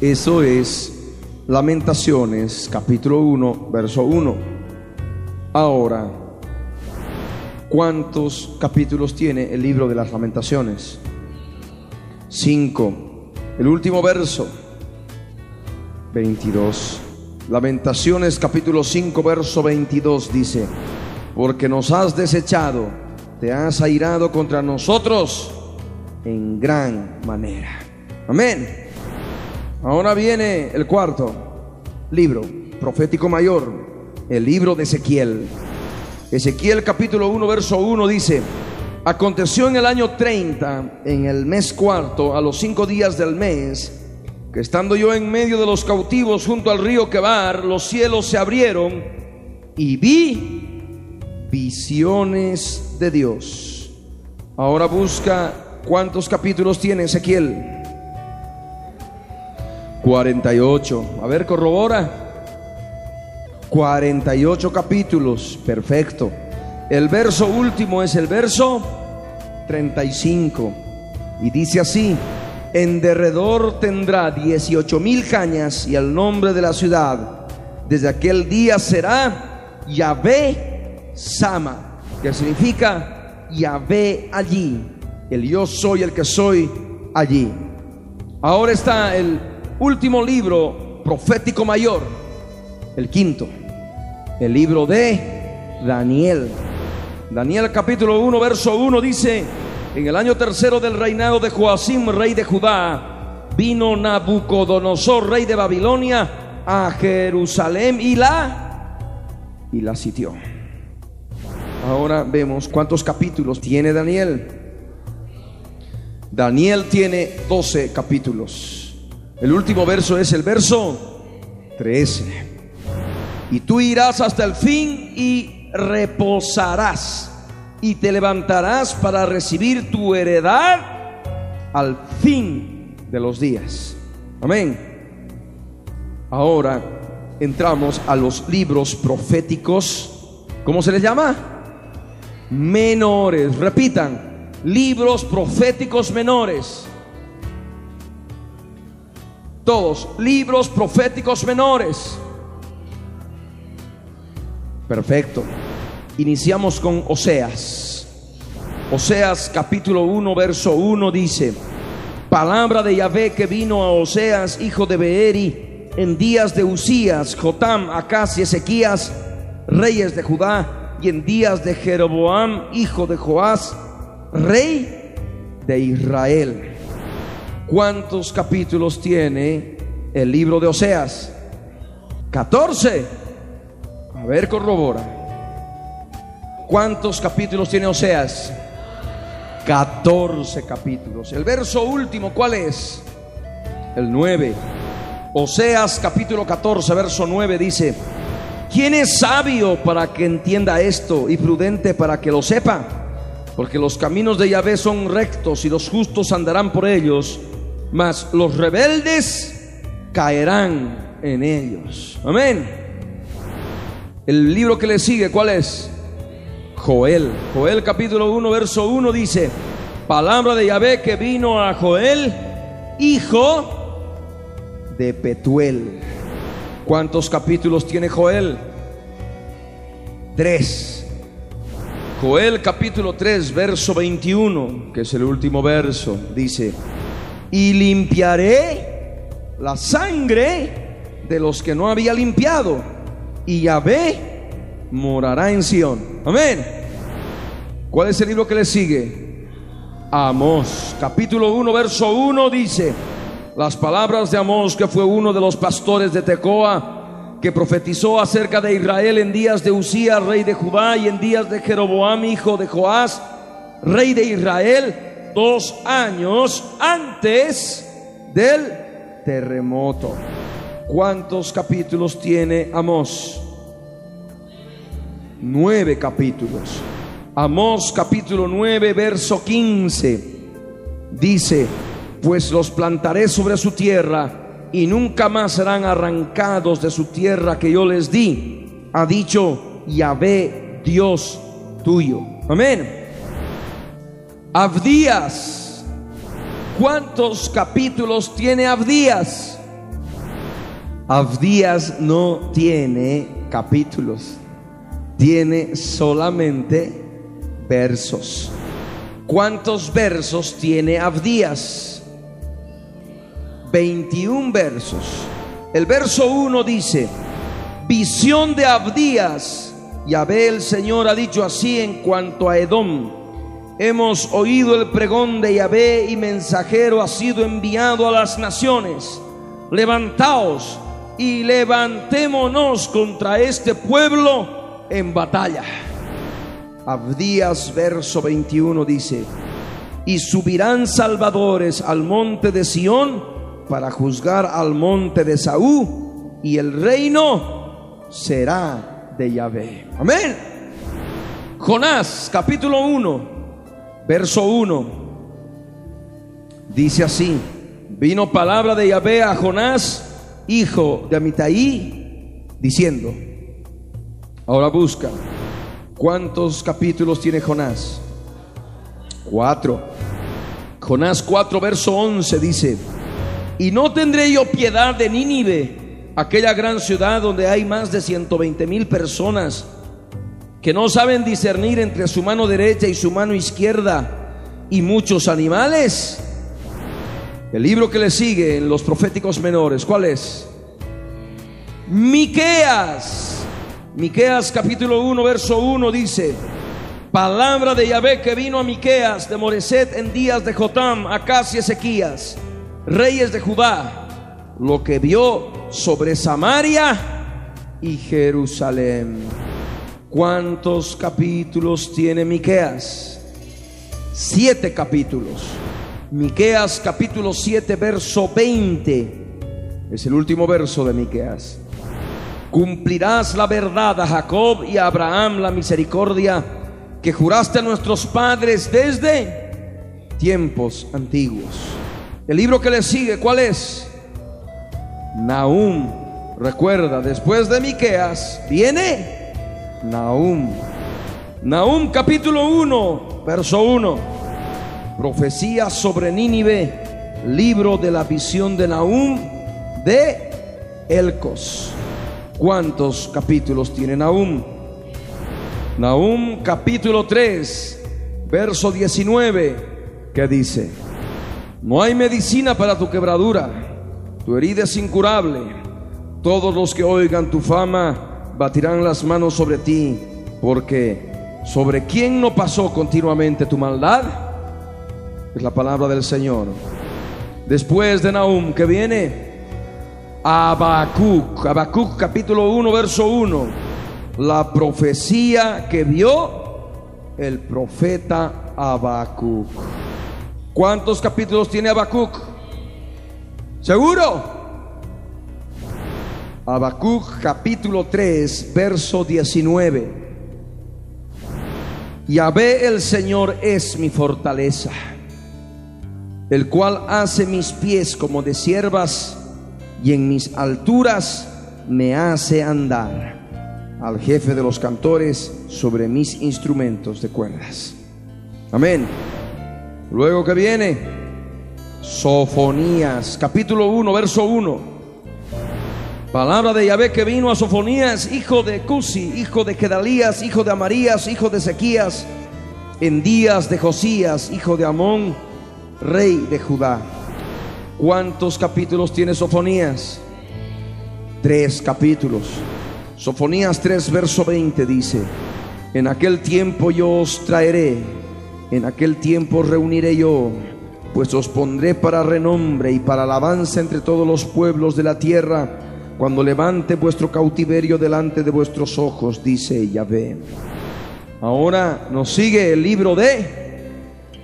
Eso es Lamentaciones capítulo 1, verso 1. Ahora, ¿cuántos capítulos tiene el libro de las Lamentaciones? Cinco. El último verso 22. Lamentaciones capítulo 5, verso 22 dice, porque nos has desechado, te has airado contra nosotros en gran manera. Amén. Ahora viene el cuarto libro profético mayor, el libro de Ezequiel. Ezequiel capítulo 1, verso 1 dice, aconteció en el año 30, en el mes cuarto, a los cinco días del mes, que estando yo en medio de los cautivos junto al río Quebar, los cielos se abrieron y vi visiones de Dios. Ahora busca cuántos capítulos tiene Ezequiel. 48. A ver, corrobora. 48 capítulos. Perfecto. El verso último es el verso 35. Y dice así en derredor tendrá dieciocho mil cañas y el nombre de la ciudad desde aquel día será Yahvé Sama, que significa Yahvé allí, el yo soy el que soy allí. Ahora está el último libro profético mayor, el quinto, el libro de Daniel. Daniel capítulo 1, verso 1 dice, en el año tercero del reinado de Joacim, rey de Judá, vino Nabucodonosor, rey de Babilonia, a Jerusalén y la y la sitió. Ahora vemos cuántos capítulos tiene Daniel. Daniel tiene 12 capítulos. El último verso es el verso 13. Y tú irás hasta el fin y reposarás y te levantarás para recibir tu heredad al fin de los días. Amén. Ahora entramos a los libros proféticos. ¿Cómo se les llama? Menores. Repitan. Libros proféticos menores. Todos. Libros proféticos menores. Perfecto. Iniciamos con Oseas. Oseas capítulo 1, verso 1 dice, palabra de Yahvé que vino a Oseas, hijo de Beeri, en días de Usías, Jotam, Acaz y Ezequías, reyes de Judá, y en días de Jeroboam, hijo de Joás, rey de Israel. ¿Cuántos capítulos tiene el libro de Oseas? 14. A ver, corrobora. ¿Cuántos capítulos tiene Oseas? 14 capítulos. El verso último, ¿cuál es? El 9. Oseas capítulo 14, verso 9 dice, ¿quién es sabio para que entienda esto y prudente para que lo sepa? Porque los caminos de Yahvé son rectos y los justos andarán por ellos, mas los rebeldes caerán en ellos. Amén. El libro que le sigue, ¿cuál es? Joel. Joel capítulo 1, verso 1 dice, palabra de Yahvé que vino a Joel, hijo de Petuel. ¿Cuántos capítulos tiene Joel? Tres. Joel capítulo 3, verso 21, que es el último verso, dice, y limpiaré la sangre de los que no había limpiado, y Yahvé morará en Sión. Amén. ¿Cuál es el libro que le sigue? Amós, capítulo 1, verso 1 dice, las palabras de Amós, que fue uno de los pastores de Tecoa, que profetizó acerca de Israel en días de Usías, rey de Judá, y en días de Jeroboam, hijo de Joás, rey de Israel, dos años antes del terremoto. ¿Cuántos capítulos tiene Amós? nueve capítulos. Amós capítulo 9, verso 15. Dice, pues los plantaré sobre su tierra y nunca más serán arrancados de su tierra que yo les di. Ha dicho Yahvé, Dios tuyo. Amén. Abdías. ¿Cuántos capítulos tiene Abdías? Abdías no tiene capítulos tiene solamente versos. ¿Cuántos versos tiene Abdías? 21 versos. El verso 1 dice, visión de Abdías. Yahvé el Señor ha dicho así en cuanto a Edom. Hemos oído el pregón de Yahvé y mensajero ha sido enviado a las naciones. Levantaos y levantémonos contra este pueblo en batalla. Abdías verso 21 dice, y subirán salvadores al monte de Sión para juzgar al monte de Saúl y el reino será de Yahvé. Amén. Jonás capítulo 1, verso 1, dice así, vino palabra de Yahvé a Jonás, hijo de Amitai, diciendo, Ahora busca. ¿Cuántos capítulos tiene Jonás? Cuatro. Jonás 4, verso 11 dice, y no tendré yo piedad de Nínive, aquella gran ciudad donde hay más de 120 mil personas que no saben discernir entre su mano derecha y su mano izquierda y muchos animales. El libro que le sigue en los proféticos menores, ¿cuál es? Miqueas Miqueas capítulo 1 verso 1 dice, palabra de Yahvé que vino a Miqueas de Moreset en días de Jotam, Acas y Ezequías, reyes de Judá, lo que vio sobre Samaria y Jerusalén. ¿Cuántos capítulos tiene Miqueas? Siete capítulos. Miqueas capítulo 7 verso 20 es el último verso de Miqueas. Cumplirás la verdad a Jacob y a Abraham la misericordia que juraste a nuestros padres desde tiempos antiguos. El libro que le sigue, ¿cuál es? Nahum. Recuerda, después de Miqueas viene Nahum. Nahum capítulo 1, verso 1. Profecía sobre Nínive, libro de la visión de Nahum, de Elcos. ¿Cuántos capítulos tiene Nahum? Nahum capítulo 3, verso 19, que dice, no hay medicina para tu quebradura, tu herida es incurable, todos los que oigan tu fama batirán las manos sobre ti, porque sobre quién no pasó continuamente tu maldad, es la palabra del Señor. Después de Nahum, que viene Habacuc, Habacuc capítulo 1, verso 1, la profecía que vio el profeta Habacuc. ¿Cuántos capítulos tiene Habacuc? ¿Seguro? Habacuc capítulo 3, verso 19. Yahvé el Señor es mi fortaleza, el cual hace mis pies como de siervas y en mis alturas me hace andar al jefe de los cantores sobre mis instrumentos de cuerdas. Amén. Luego que viene, Sofonías, capítulo 1, verso 1. Palabra de Yahvé que vino a Sofonías, hijo de Cusi, hijo de Gedalías, hijo de Amarías, hijo de Ezequías, en días de Josías, hijo de Amón, rey de Judá. ¿Cuántos capítulos tiene Sofonías? Tres capítulos. Sofonías 3, verso 20 dice, en aquel tiempo yo os traeré, en aquel tiempo reuniré yo, pues os pondré para renombre y para alabanza entre todos los pueblos de la tierra, cuando levante vuestro cautiverio delante de vuestros ojos, dice Yahvé. Ahora nos sigue el libro de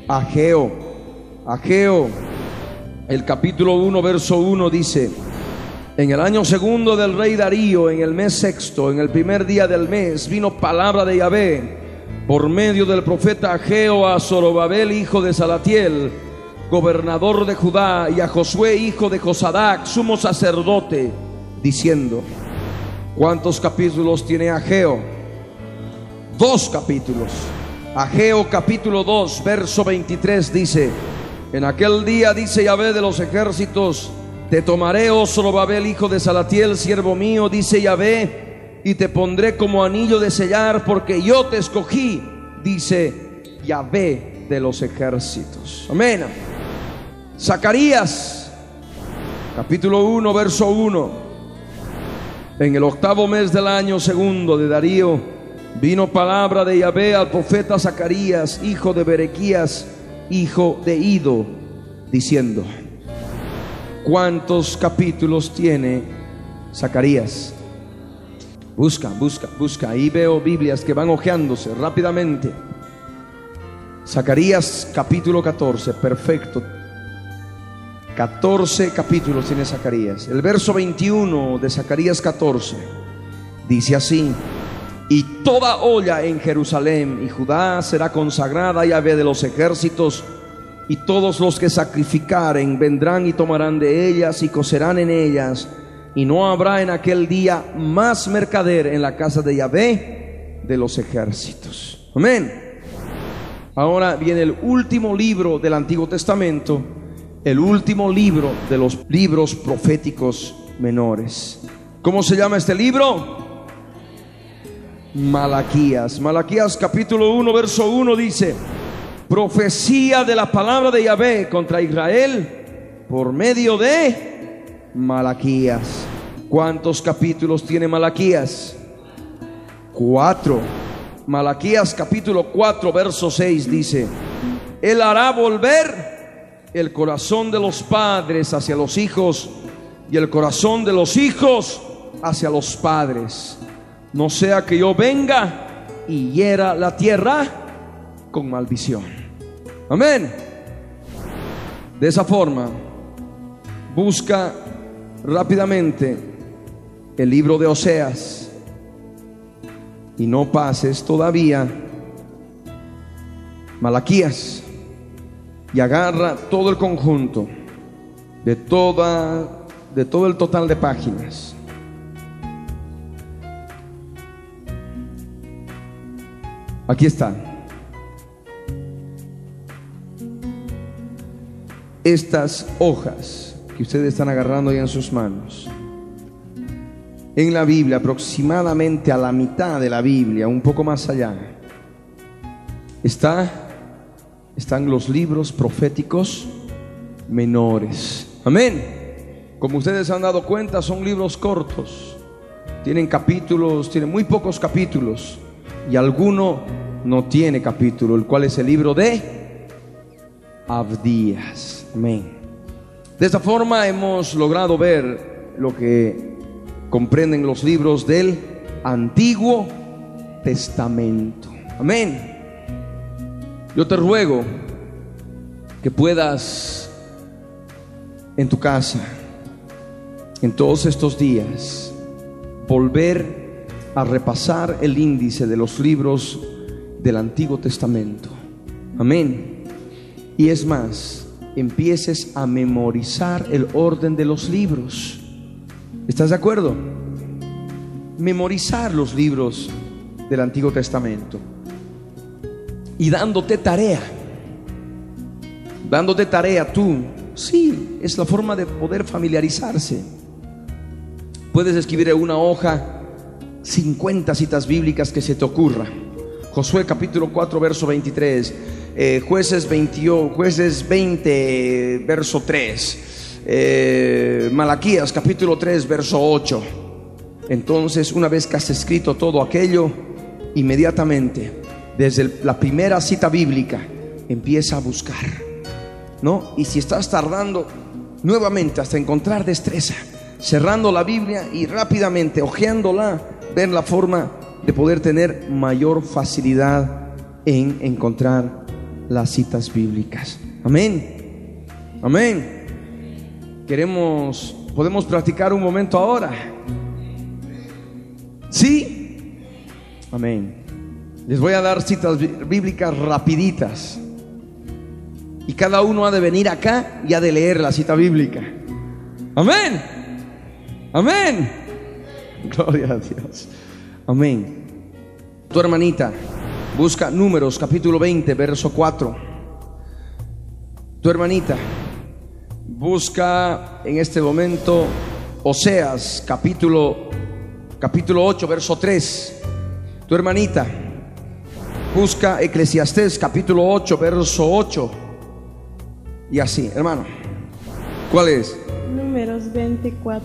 Ageo. Ageo, el capítulo 1, verso 1 dice, en el año segundo del rey Darío, en el mes sexto, en el primer día del mes, vino palabra de Yahvé por medio del profeta Ageo a Zorobabel, hijo de Salatiel, gobernador de Judá, y a Josué, hijo de Josadac, sumo sacerdote, diciendo, ¿cuántos capítulos tiene Ageo? Dos capítulos. Ageo capítulo 2, verso 23 dice, en aquel día dice Yahvé de los ejércitos, te tomaré, oh Zorobabel, hijo de Salatiel, siervo mío, dice Yahvé, y te pondré como anillo de sellar, porque yo te escogí, dice Yahvé de los ejércitos. Amén. Zacarías, capítulo 1, verso 1. En el octavo mes del año segundo de Darío, vino palabra de Yahvé al profeta Zacarías, hijo de Berequías, hijo de Ido, diciendo, ¿Cuántos capítulos tiene Zacarías? Busca, busca, busca. Ahí veo Biblias que van ojeándose rápidamente. Zacarías capítulo 14, perfecto. 14 capítulos tiene Zacarías. El verso 21 de Zacarías 14 dice así: Y toda olla en Jerusalén y Judá será consagrada a Yahvé de los ejércitos y todos los que sacrificaren vendrán y tomarán de ellas y cocerán en ellas, y no habrá en aquel día más mercader en la casa de Yahvé de los ejércitos. Amén. Ahora viene el último libro del Antiguo Testamento, el último libro de los libros proféticos menores. ¿Cómo se llama este libro? Malaquías. Malaquías capítulo 1, verso 1 dice, profecía de la palabra de Yahvé contra Israel por medio de Malaquías. ¿Cuántos capítulos tiene Malaquías? Cuatro. Malaquías capítulo 4, verso 6 dice, Él hará volver el corazón de los padres hacia los hijos y el corazón de los hijos hacia los padres. No sea que yo venga y hiera la tierra con maldición. Amén. De esa forma, busca rápidamente el libro de Oseas y no pases todavía Malaquías y agarra todo el conjunto de toda de todo el total de páginas. Aquí está. Estas hojas que ustedes están agarrando ahí en sus manos. En la Biblia, aproximadamente a la mitad de la Biblia, un poco más allá, está, están los libros proféticos menores. Amén. Como ustedes han dado cuenta, son libros cortos. Tienen capítulos, tienen muy pocos capítulos. Y alguno no tiene capítulo, el cual es el libro de Abdías. Amén. De esta forma hemos logrado ver lo que comprenden los libros del Antiguo Testamento. Amén. Yo te ruego que puedas en tu casa, en todos estos días, volver a repasar el índice de los libros del Antiguo Testamento. Amén. Y es más, empieces a memorizar el orden de los libros. ¿Estás de acuerdo? Memorizar los libros del Antiguo Testamento. Y dándote tarea. Dándote tarea tú. Sí, es la forma de poder familiarizarse. Puedes escribir en una hoja 50 citas bíblicas que se te ocurra. Josué capítulo 4, verso 23. Eh, jueces, 20, jueces 20, verso 3. Eh, Malaquías capítulo 3, verso 8. Entonces, una vez que has escrito todo aquello, inmediatamente, desde la primera cita bíblica, empieza a buscar. ¿No? Y si estás tardando nuevamente hasta encontrar destreza, cerrando la Biblia y rápidamente hojeándola, ver la forma de poder tener mayor facilidad en encontrar las citas bíblicas. Amén. Amén. Queremos, podemos practicar un momento ahora. ¿Sí? Amén. Les voy a dar citas bíblicas rapiditas. Y cada uno ha de venir acá y ha de leer la cita bíblica. Amén. Amén. Gloria a Dios. Amén. Tu hermanita busca números capítulo 20, verso 4. Tu hermanita busca en este momento Oseas capítulo capítulo 8, verso 3. Tu hermanita busca Eclesiastés capítulo 8, verso 8. Y así, hermano. ¿Cuál es? Números 24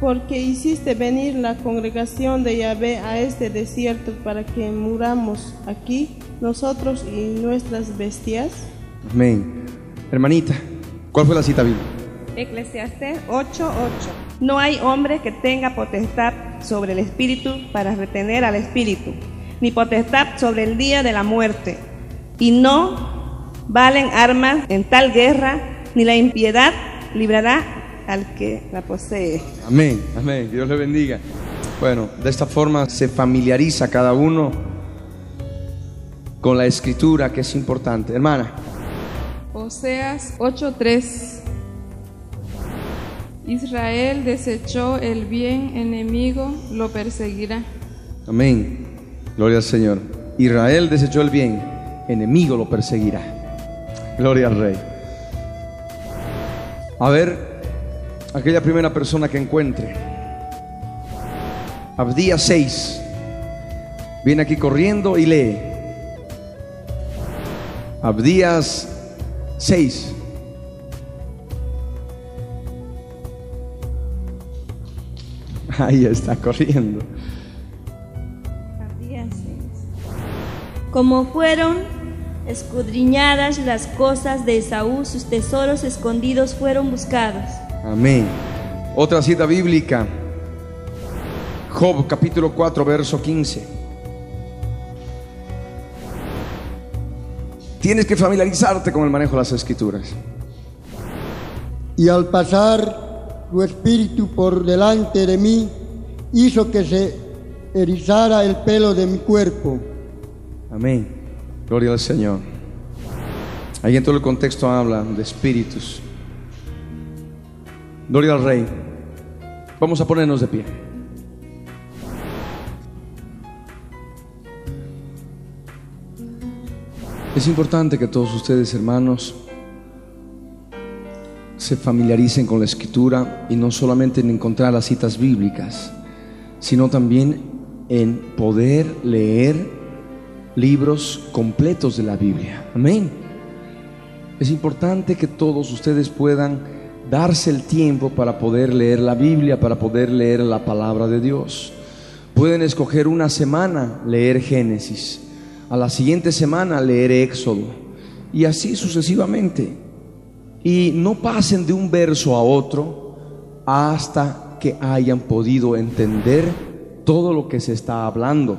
porque hiciste venir la congregación de Yahvé a este desierto para que muramos aquí, nosotros y nuestras bestias. Amén. Hermanita, ¿cuál fue la cita bíblica? Eclesiastés 8:8. No hay hombre que tenga potestad sobre el espíritu para retener al espíritu, ni potestad sobre el día de la muerte. Y no valen armas en tal guerra, ni la impiedad librará al que la posee. Amén, amén, Dios le bendiga. Bueno, de esta forma se familiariza cada uno con la escritura que es importante. Hermana. Oseas 8:3 Israel desechó el bien, enemigo lo perseguirá. Amén. Gloria al Señor. Israel desechó el bien, enemigo lo perseguirá. Gloria al Rey. A ver, aquella primera persona que encuentre. Abdías 6. Viene aquí corriendo y lee. Abdías 6. Ahí está corriendo. Abdías 6. Como fueron escudriñadas las cosas de Esaú, sus tesoros escondidos fueron buscados. Amén. Otra cita bíblica. Job capítulo 4, verso 15. Tienes que familiarizarte con el manejo de las escrituras. Y al pasar tu espíritu por delante de mí, hizo que se erizara el pelo de mi cuerpo. Amén. Gloria al Señor. Ahí en todo el contexto habla de espíritus. Gloria al Rey. Vamos a ponernos de pie. Es importante que todos ustedes, hermanos, se familiaricen con la escritura y no solamente en encontrar las citas bíblicas, sino también en poder leer libros completos de la Biblia. Amén. Es importante que todos ustedes puedan darse el tiempo para poder leer la Biblia, para poder leer la palabra de Dios. Pueden escoger una semana leer Génesis, a la siguiente semana leer Éxodo y así sucesivamente. Y no pasen de un verso a otro hasta que hayan podido entender todo lo que se está hablando.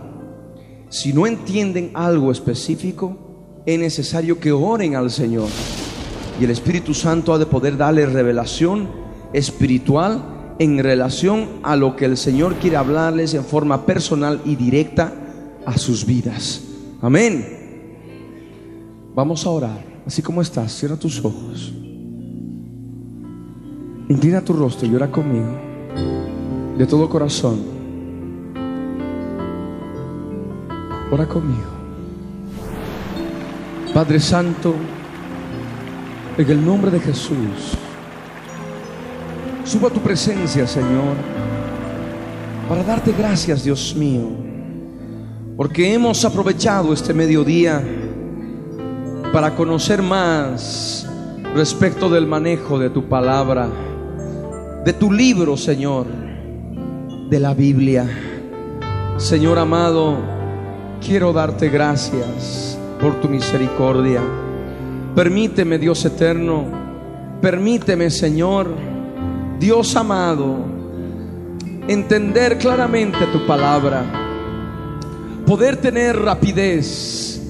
Si no entienden algo específico, es necesario que oren al Señor. Y el Espíritu Santo ha de poder darle revelación espiritual en relación a lo que el Señor quiere hablarles en forma personal y directa a sus vidas. Amén. Vamos a orar. Así como estás, cierra tus ojos. Inclina tu rostro y ora conmigo. De todo corazón. Ora conmigo. Padre Santo, en el nombre de Jesús, subo a tu presencia, Señor, para darte gracias, Dios mío, porque hemos aprovechado este mediodía para conocer más respecto del manejo de tu palabra, de tu libro, Señor, de la Biblia. Señor amado, quiero darte gracias por tu misericordia. Permíteme, Dios eterno, permíteme, Señor, Dios amado, entender claramente tu palabra, poder tener rapidez,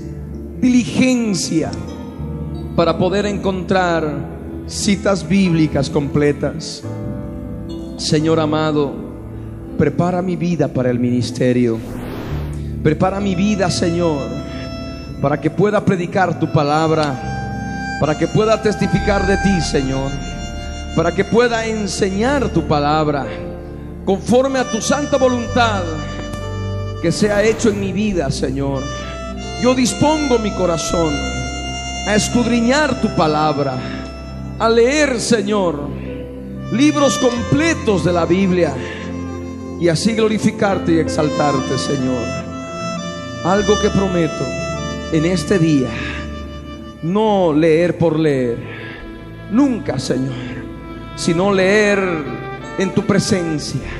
diligencia para poder encontrar citas bíblicas completas. Señor amado, prepara mi vida para el ministerio. Prepara mi vida, Señor, para que pueda predicar tu palabra para que pueda testificar de ti, Señor, para que pueda enseñar tu palabra conforme a tu santa voluntad que sea hecho en mi vida, Señor. Yo dispongo mi corazón a escudriñar tu palabra, a leer, Señor, libros completos de la Biblia y así glorificarte y exaltarte, Señor. Algo que prometo en este día no leer por leer, nunca, Señor, sino leer en tu presencia,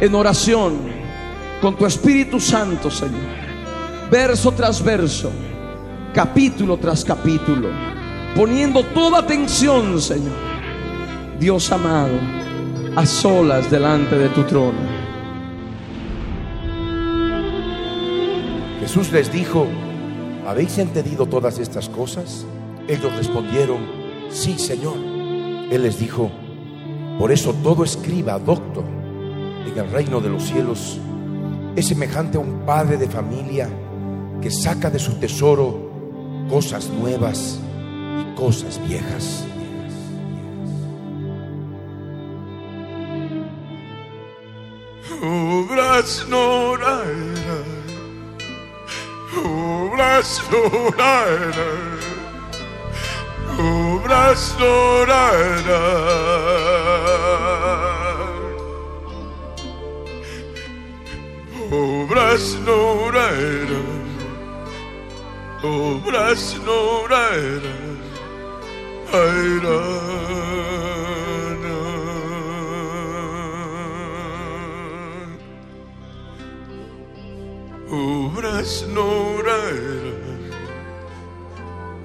en oración, con tu Espíritu Santo, Señor, verso tras verso, capítulo tras capítulo, poniendo toda atención, Señor, Dios amado, a solas delante de tu trono. Jesús les dijo, ¿habéis entendido todas estas cosas? Ellos respondieron, sí, Señor. Él les dijo, por eso todo escriba, doctor, en el reino de los cielos es semejante a un padre de familia que saca de su tesoro cosas nuevas y cosas viejas. Obras obras obras orará. Obras no orará, obras no orará, obras no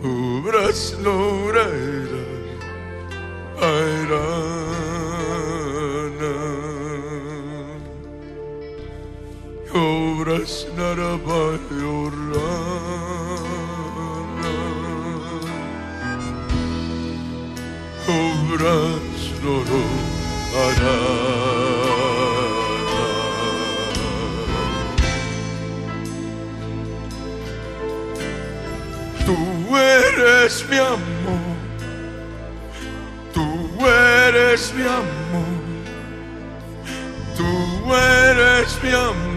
obras no obras narabayora obras no hará Tú eres mi amor, tú eres mi amor, tú eres mi amor.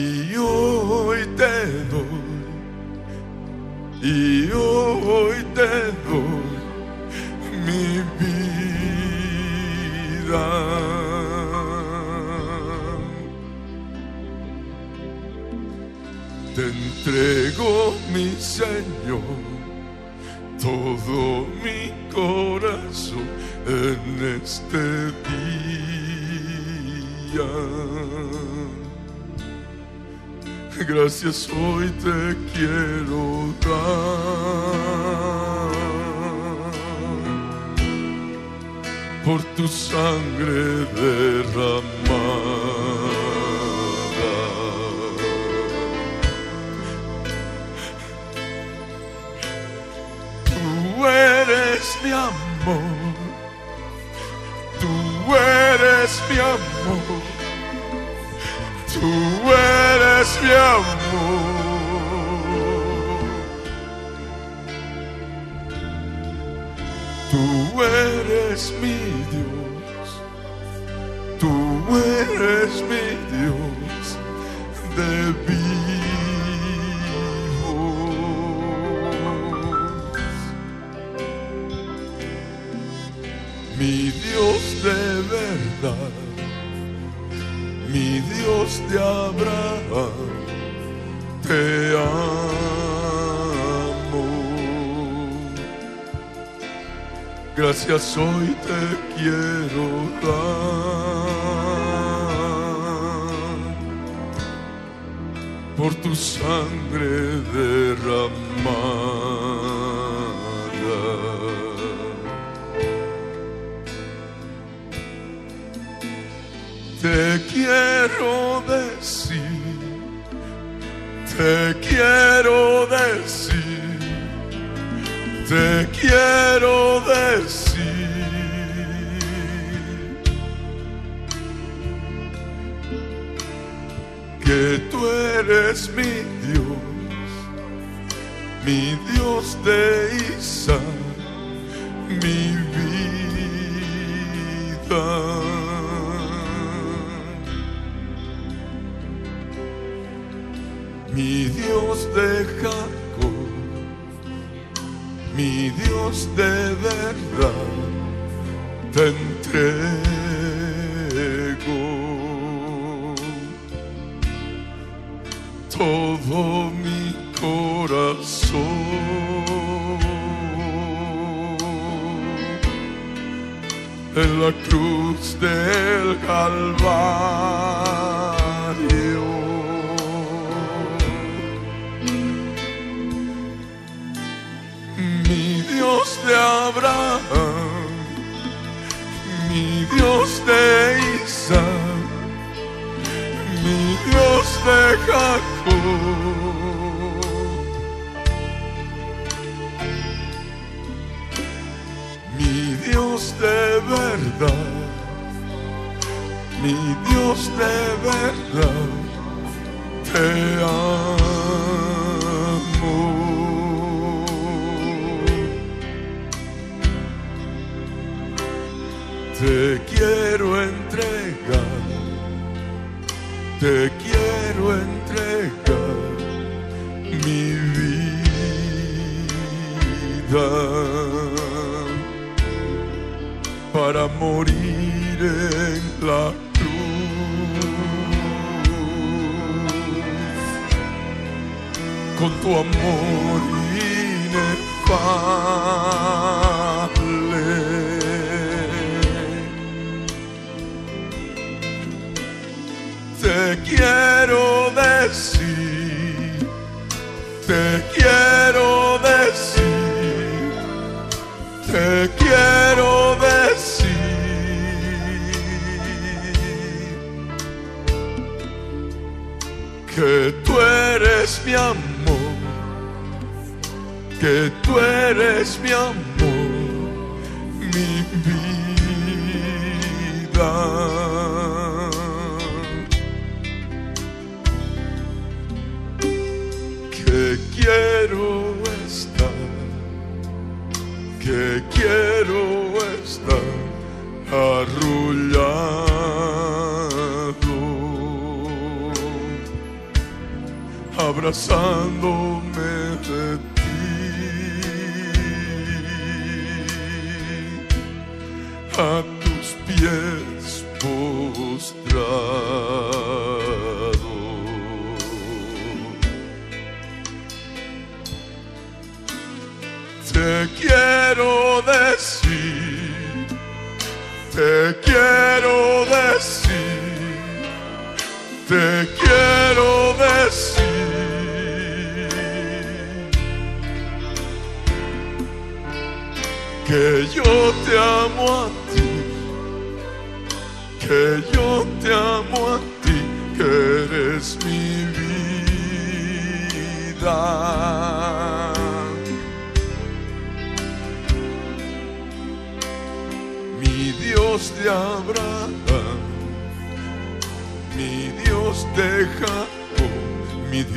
Y hoy te doy y hoy te doy mi vida. Te entrego, mi Señor, todo mi corazón en este día. Gracias hoy te quiero dar por tu sangre derramada. Tú eres mi amor, mi amor. Tú eres mi Dios. Tú eres mi Dios Gracias hoy te quiero dar por tu sangre derramada. Te quiero entregar, te quiero entregar mi vida para morir en la cruz con tu amor inefable. Que tú eres mi amor, mi vida. Que quiero estar, que quiero estar arrullado abrazándome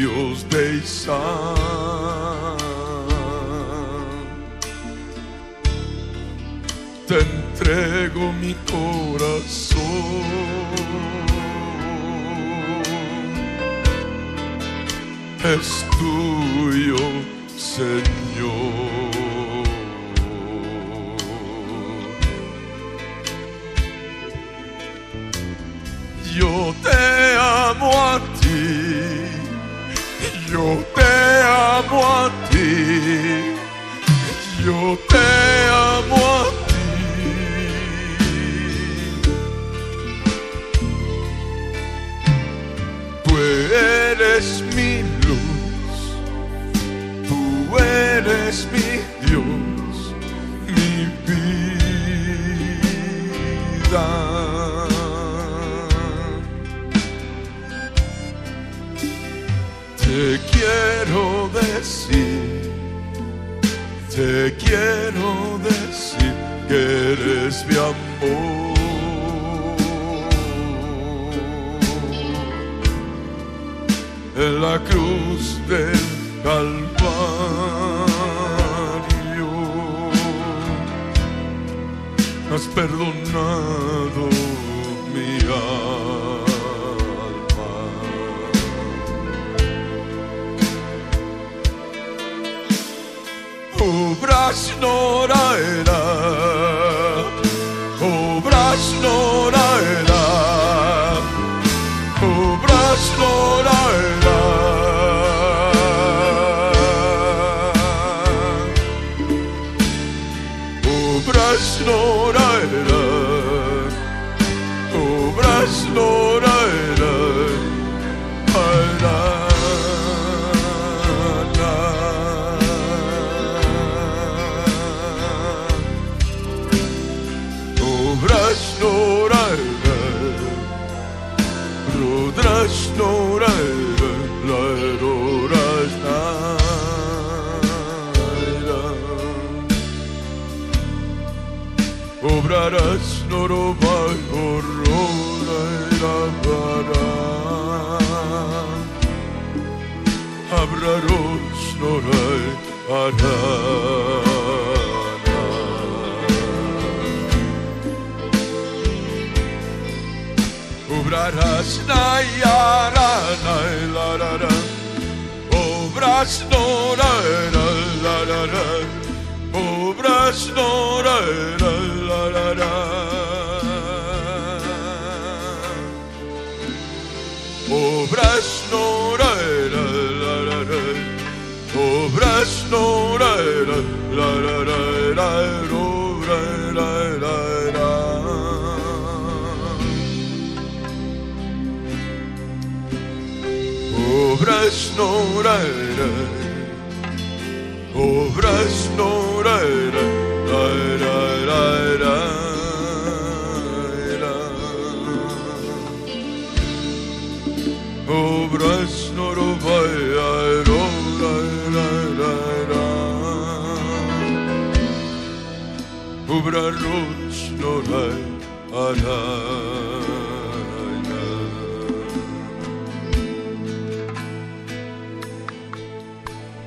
Dios de Isaac. Te entrego mi corazón. Es tuyo, Señor.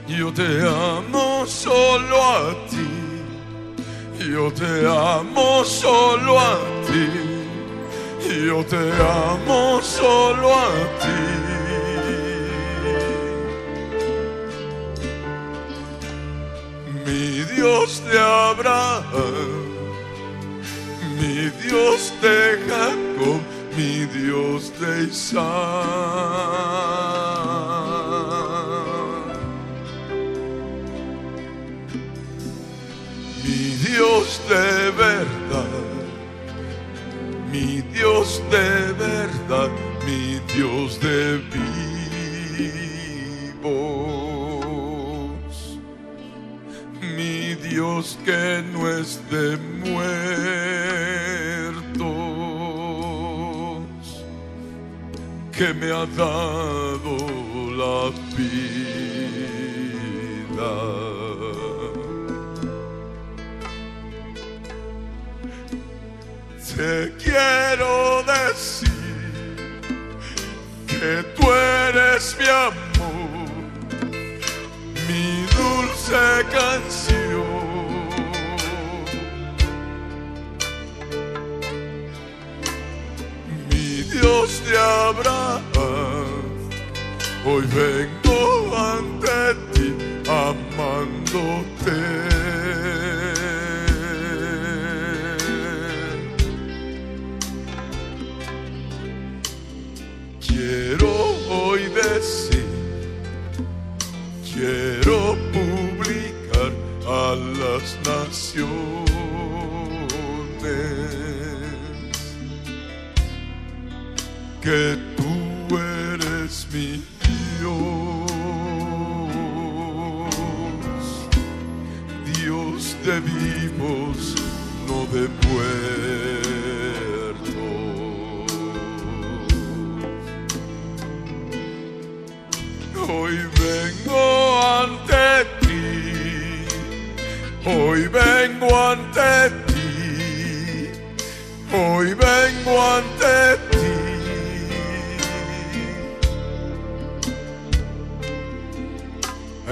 Yo te amo solo a ti, yo te amo solo a ti, yo te amo solo a ti. Mi Dios te abraza mi Dios de Jacob, mi Dios de Isaac. Mi Dios de verdad, mi Dios de verdad, mi Dios de vivos, mi Dios que no es de muertos, que me ha dado la vida. Te quiero decir que tú eres mi amor, mi dulce canción. Dios de Abraham, hoy vengo ante ti amándote. Que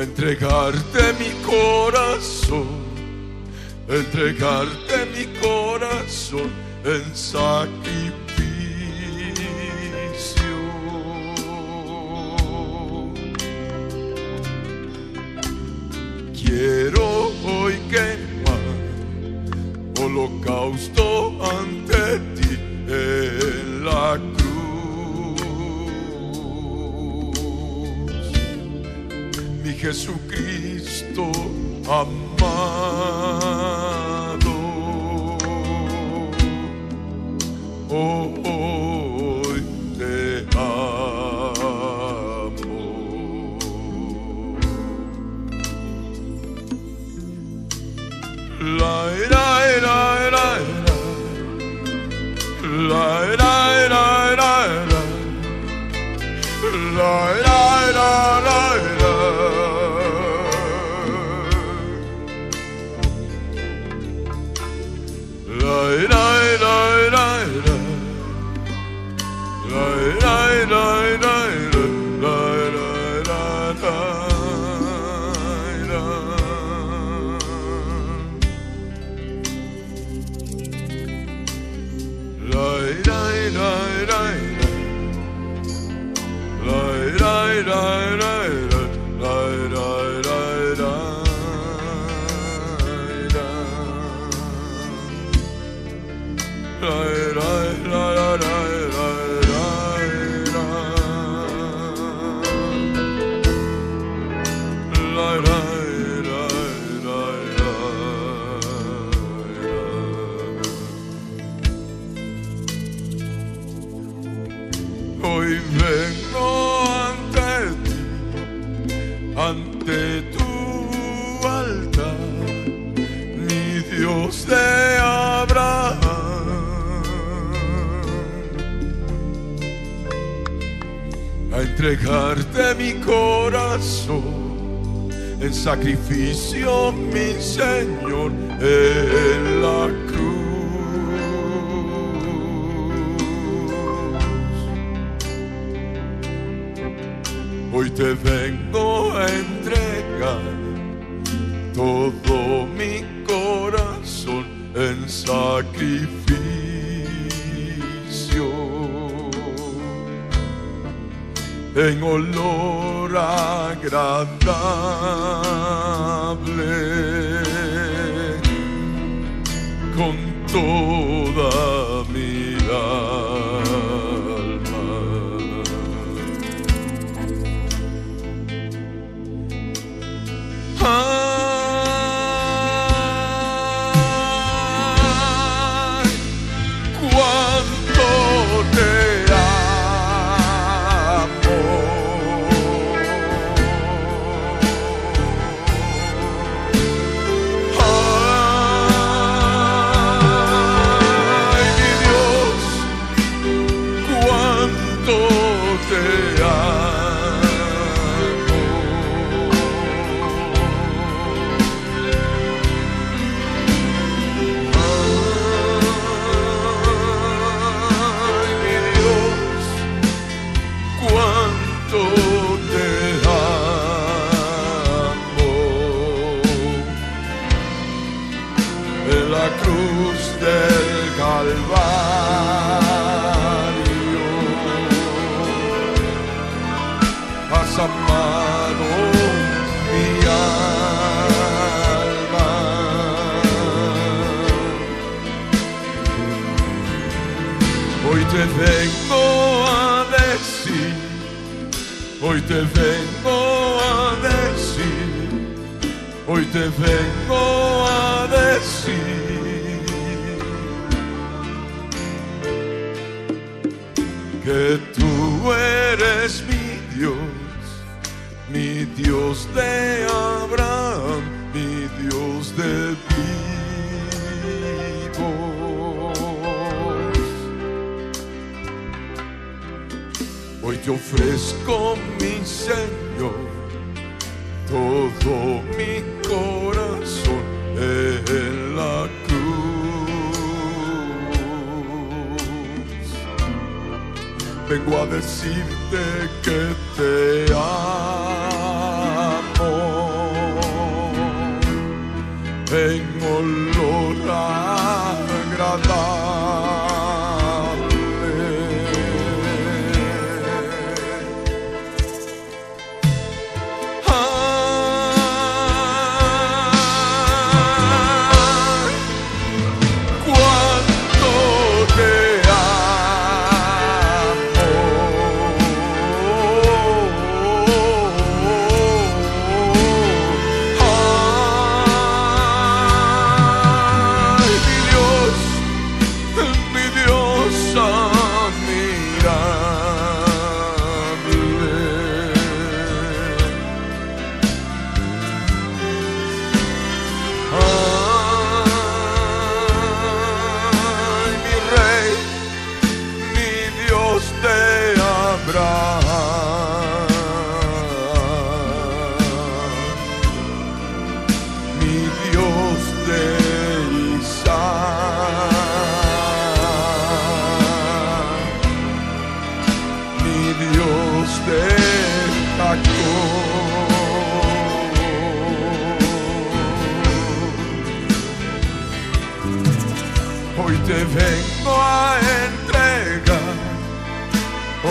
entregarte mi corazón, entregarte mi corazón en sacrificio. Quiero hoy quemar holocausto ante Jesucristo amar. Entregarte mi corazón en sacrificio, mi Señor, en la cruz. Hoy te vengo En olor agradable. Con toda te amo. Te vengo a decir. que tú eres mi Dios, mi Dios de Abraham, mi Dios de vivos. Hoy te ofrezco, mi Señor, todo mi corazón en la cruz. Vengo a decirte que te amo en olor agradable.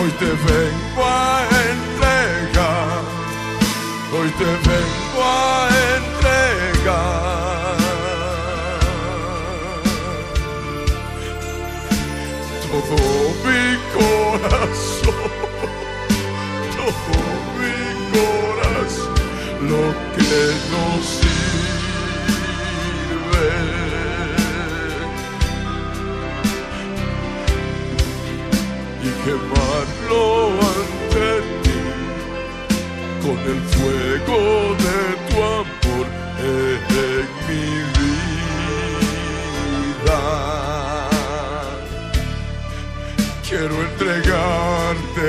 Hoy te vengo a entregar, hoy te vengo a entregar. Todo mi corazón, todo mi corazón, lo que ante ti con el fuego de tu amor en mi vida. Quiero entregarte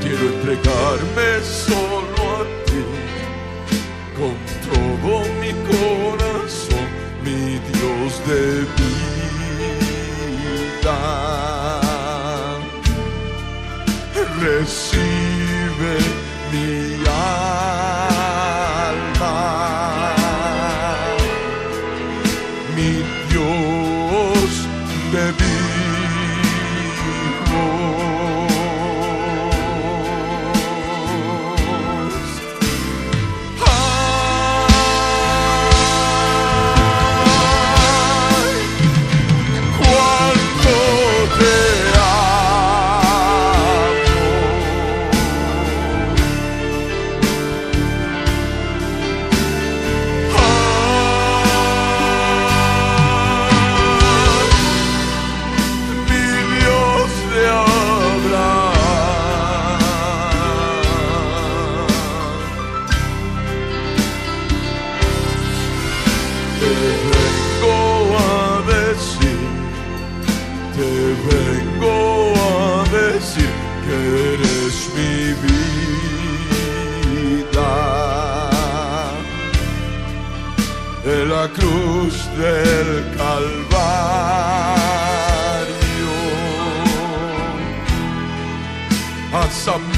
Quiero entregarme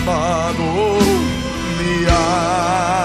apagou minha.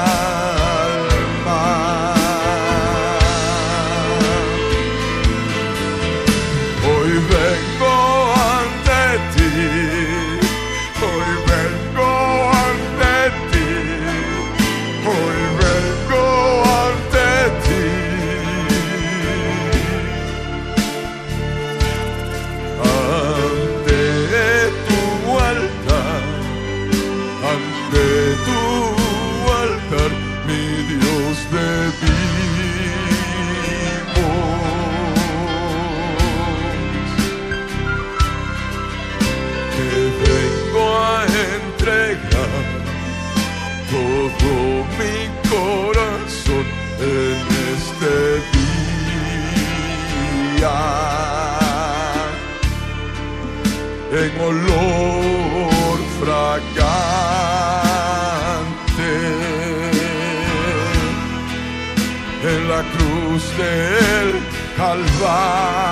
by.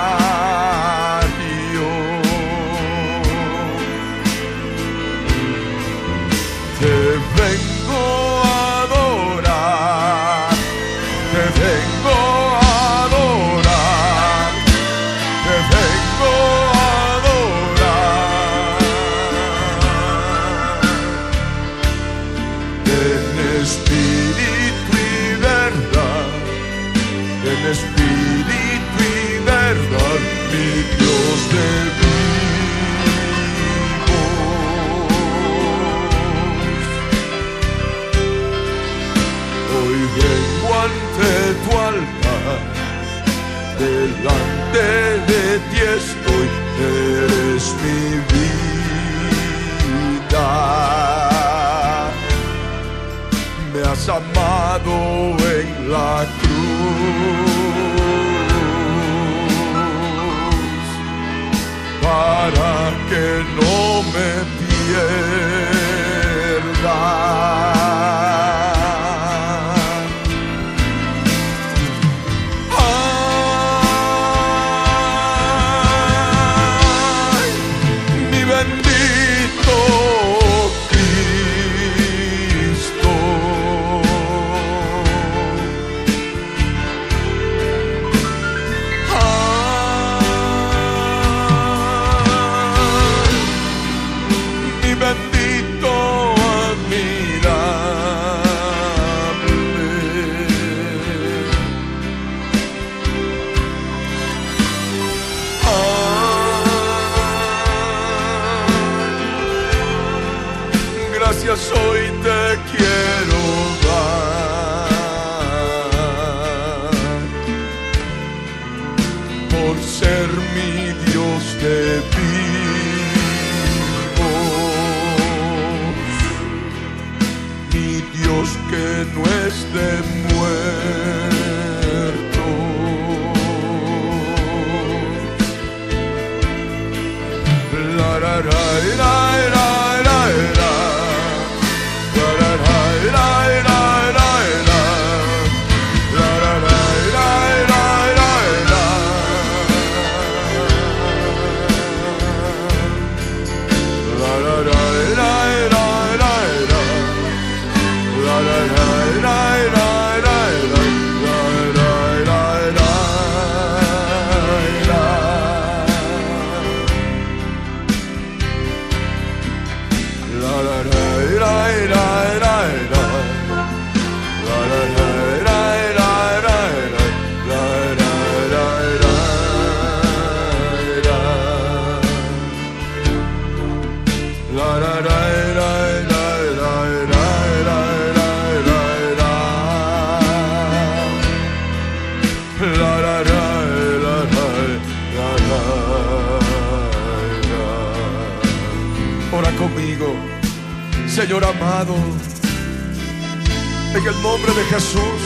Nombre de Jesús,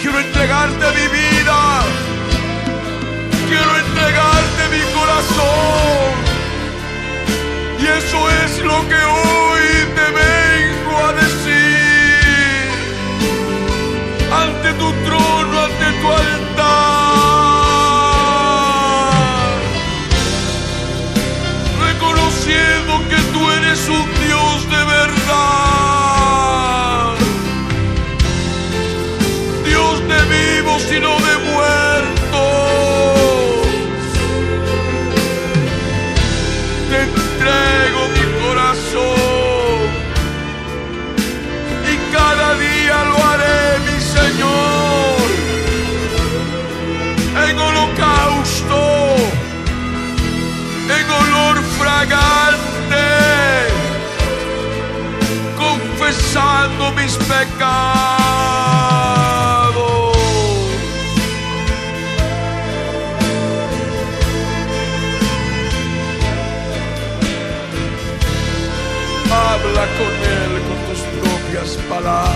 quiero entregarte mi vida, quiero entregarte mi corazón. Y eso es lo que hoy te vengo a decir. Ante tu trono, ante tu altar, confesando mis pecados. Habla con Él con tus propias palabras.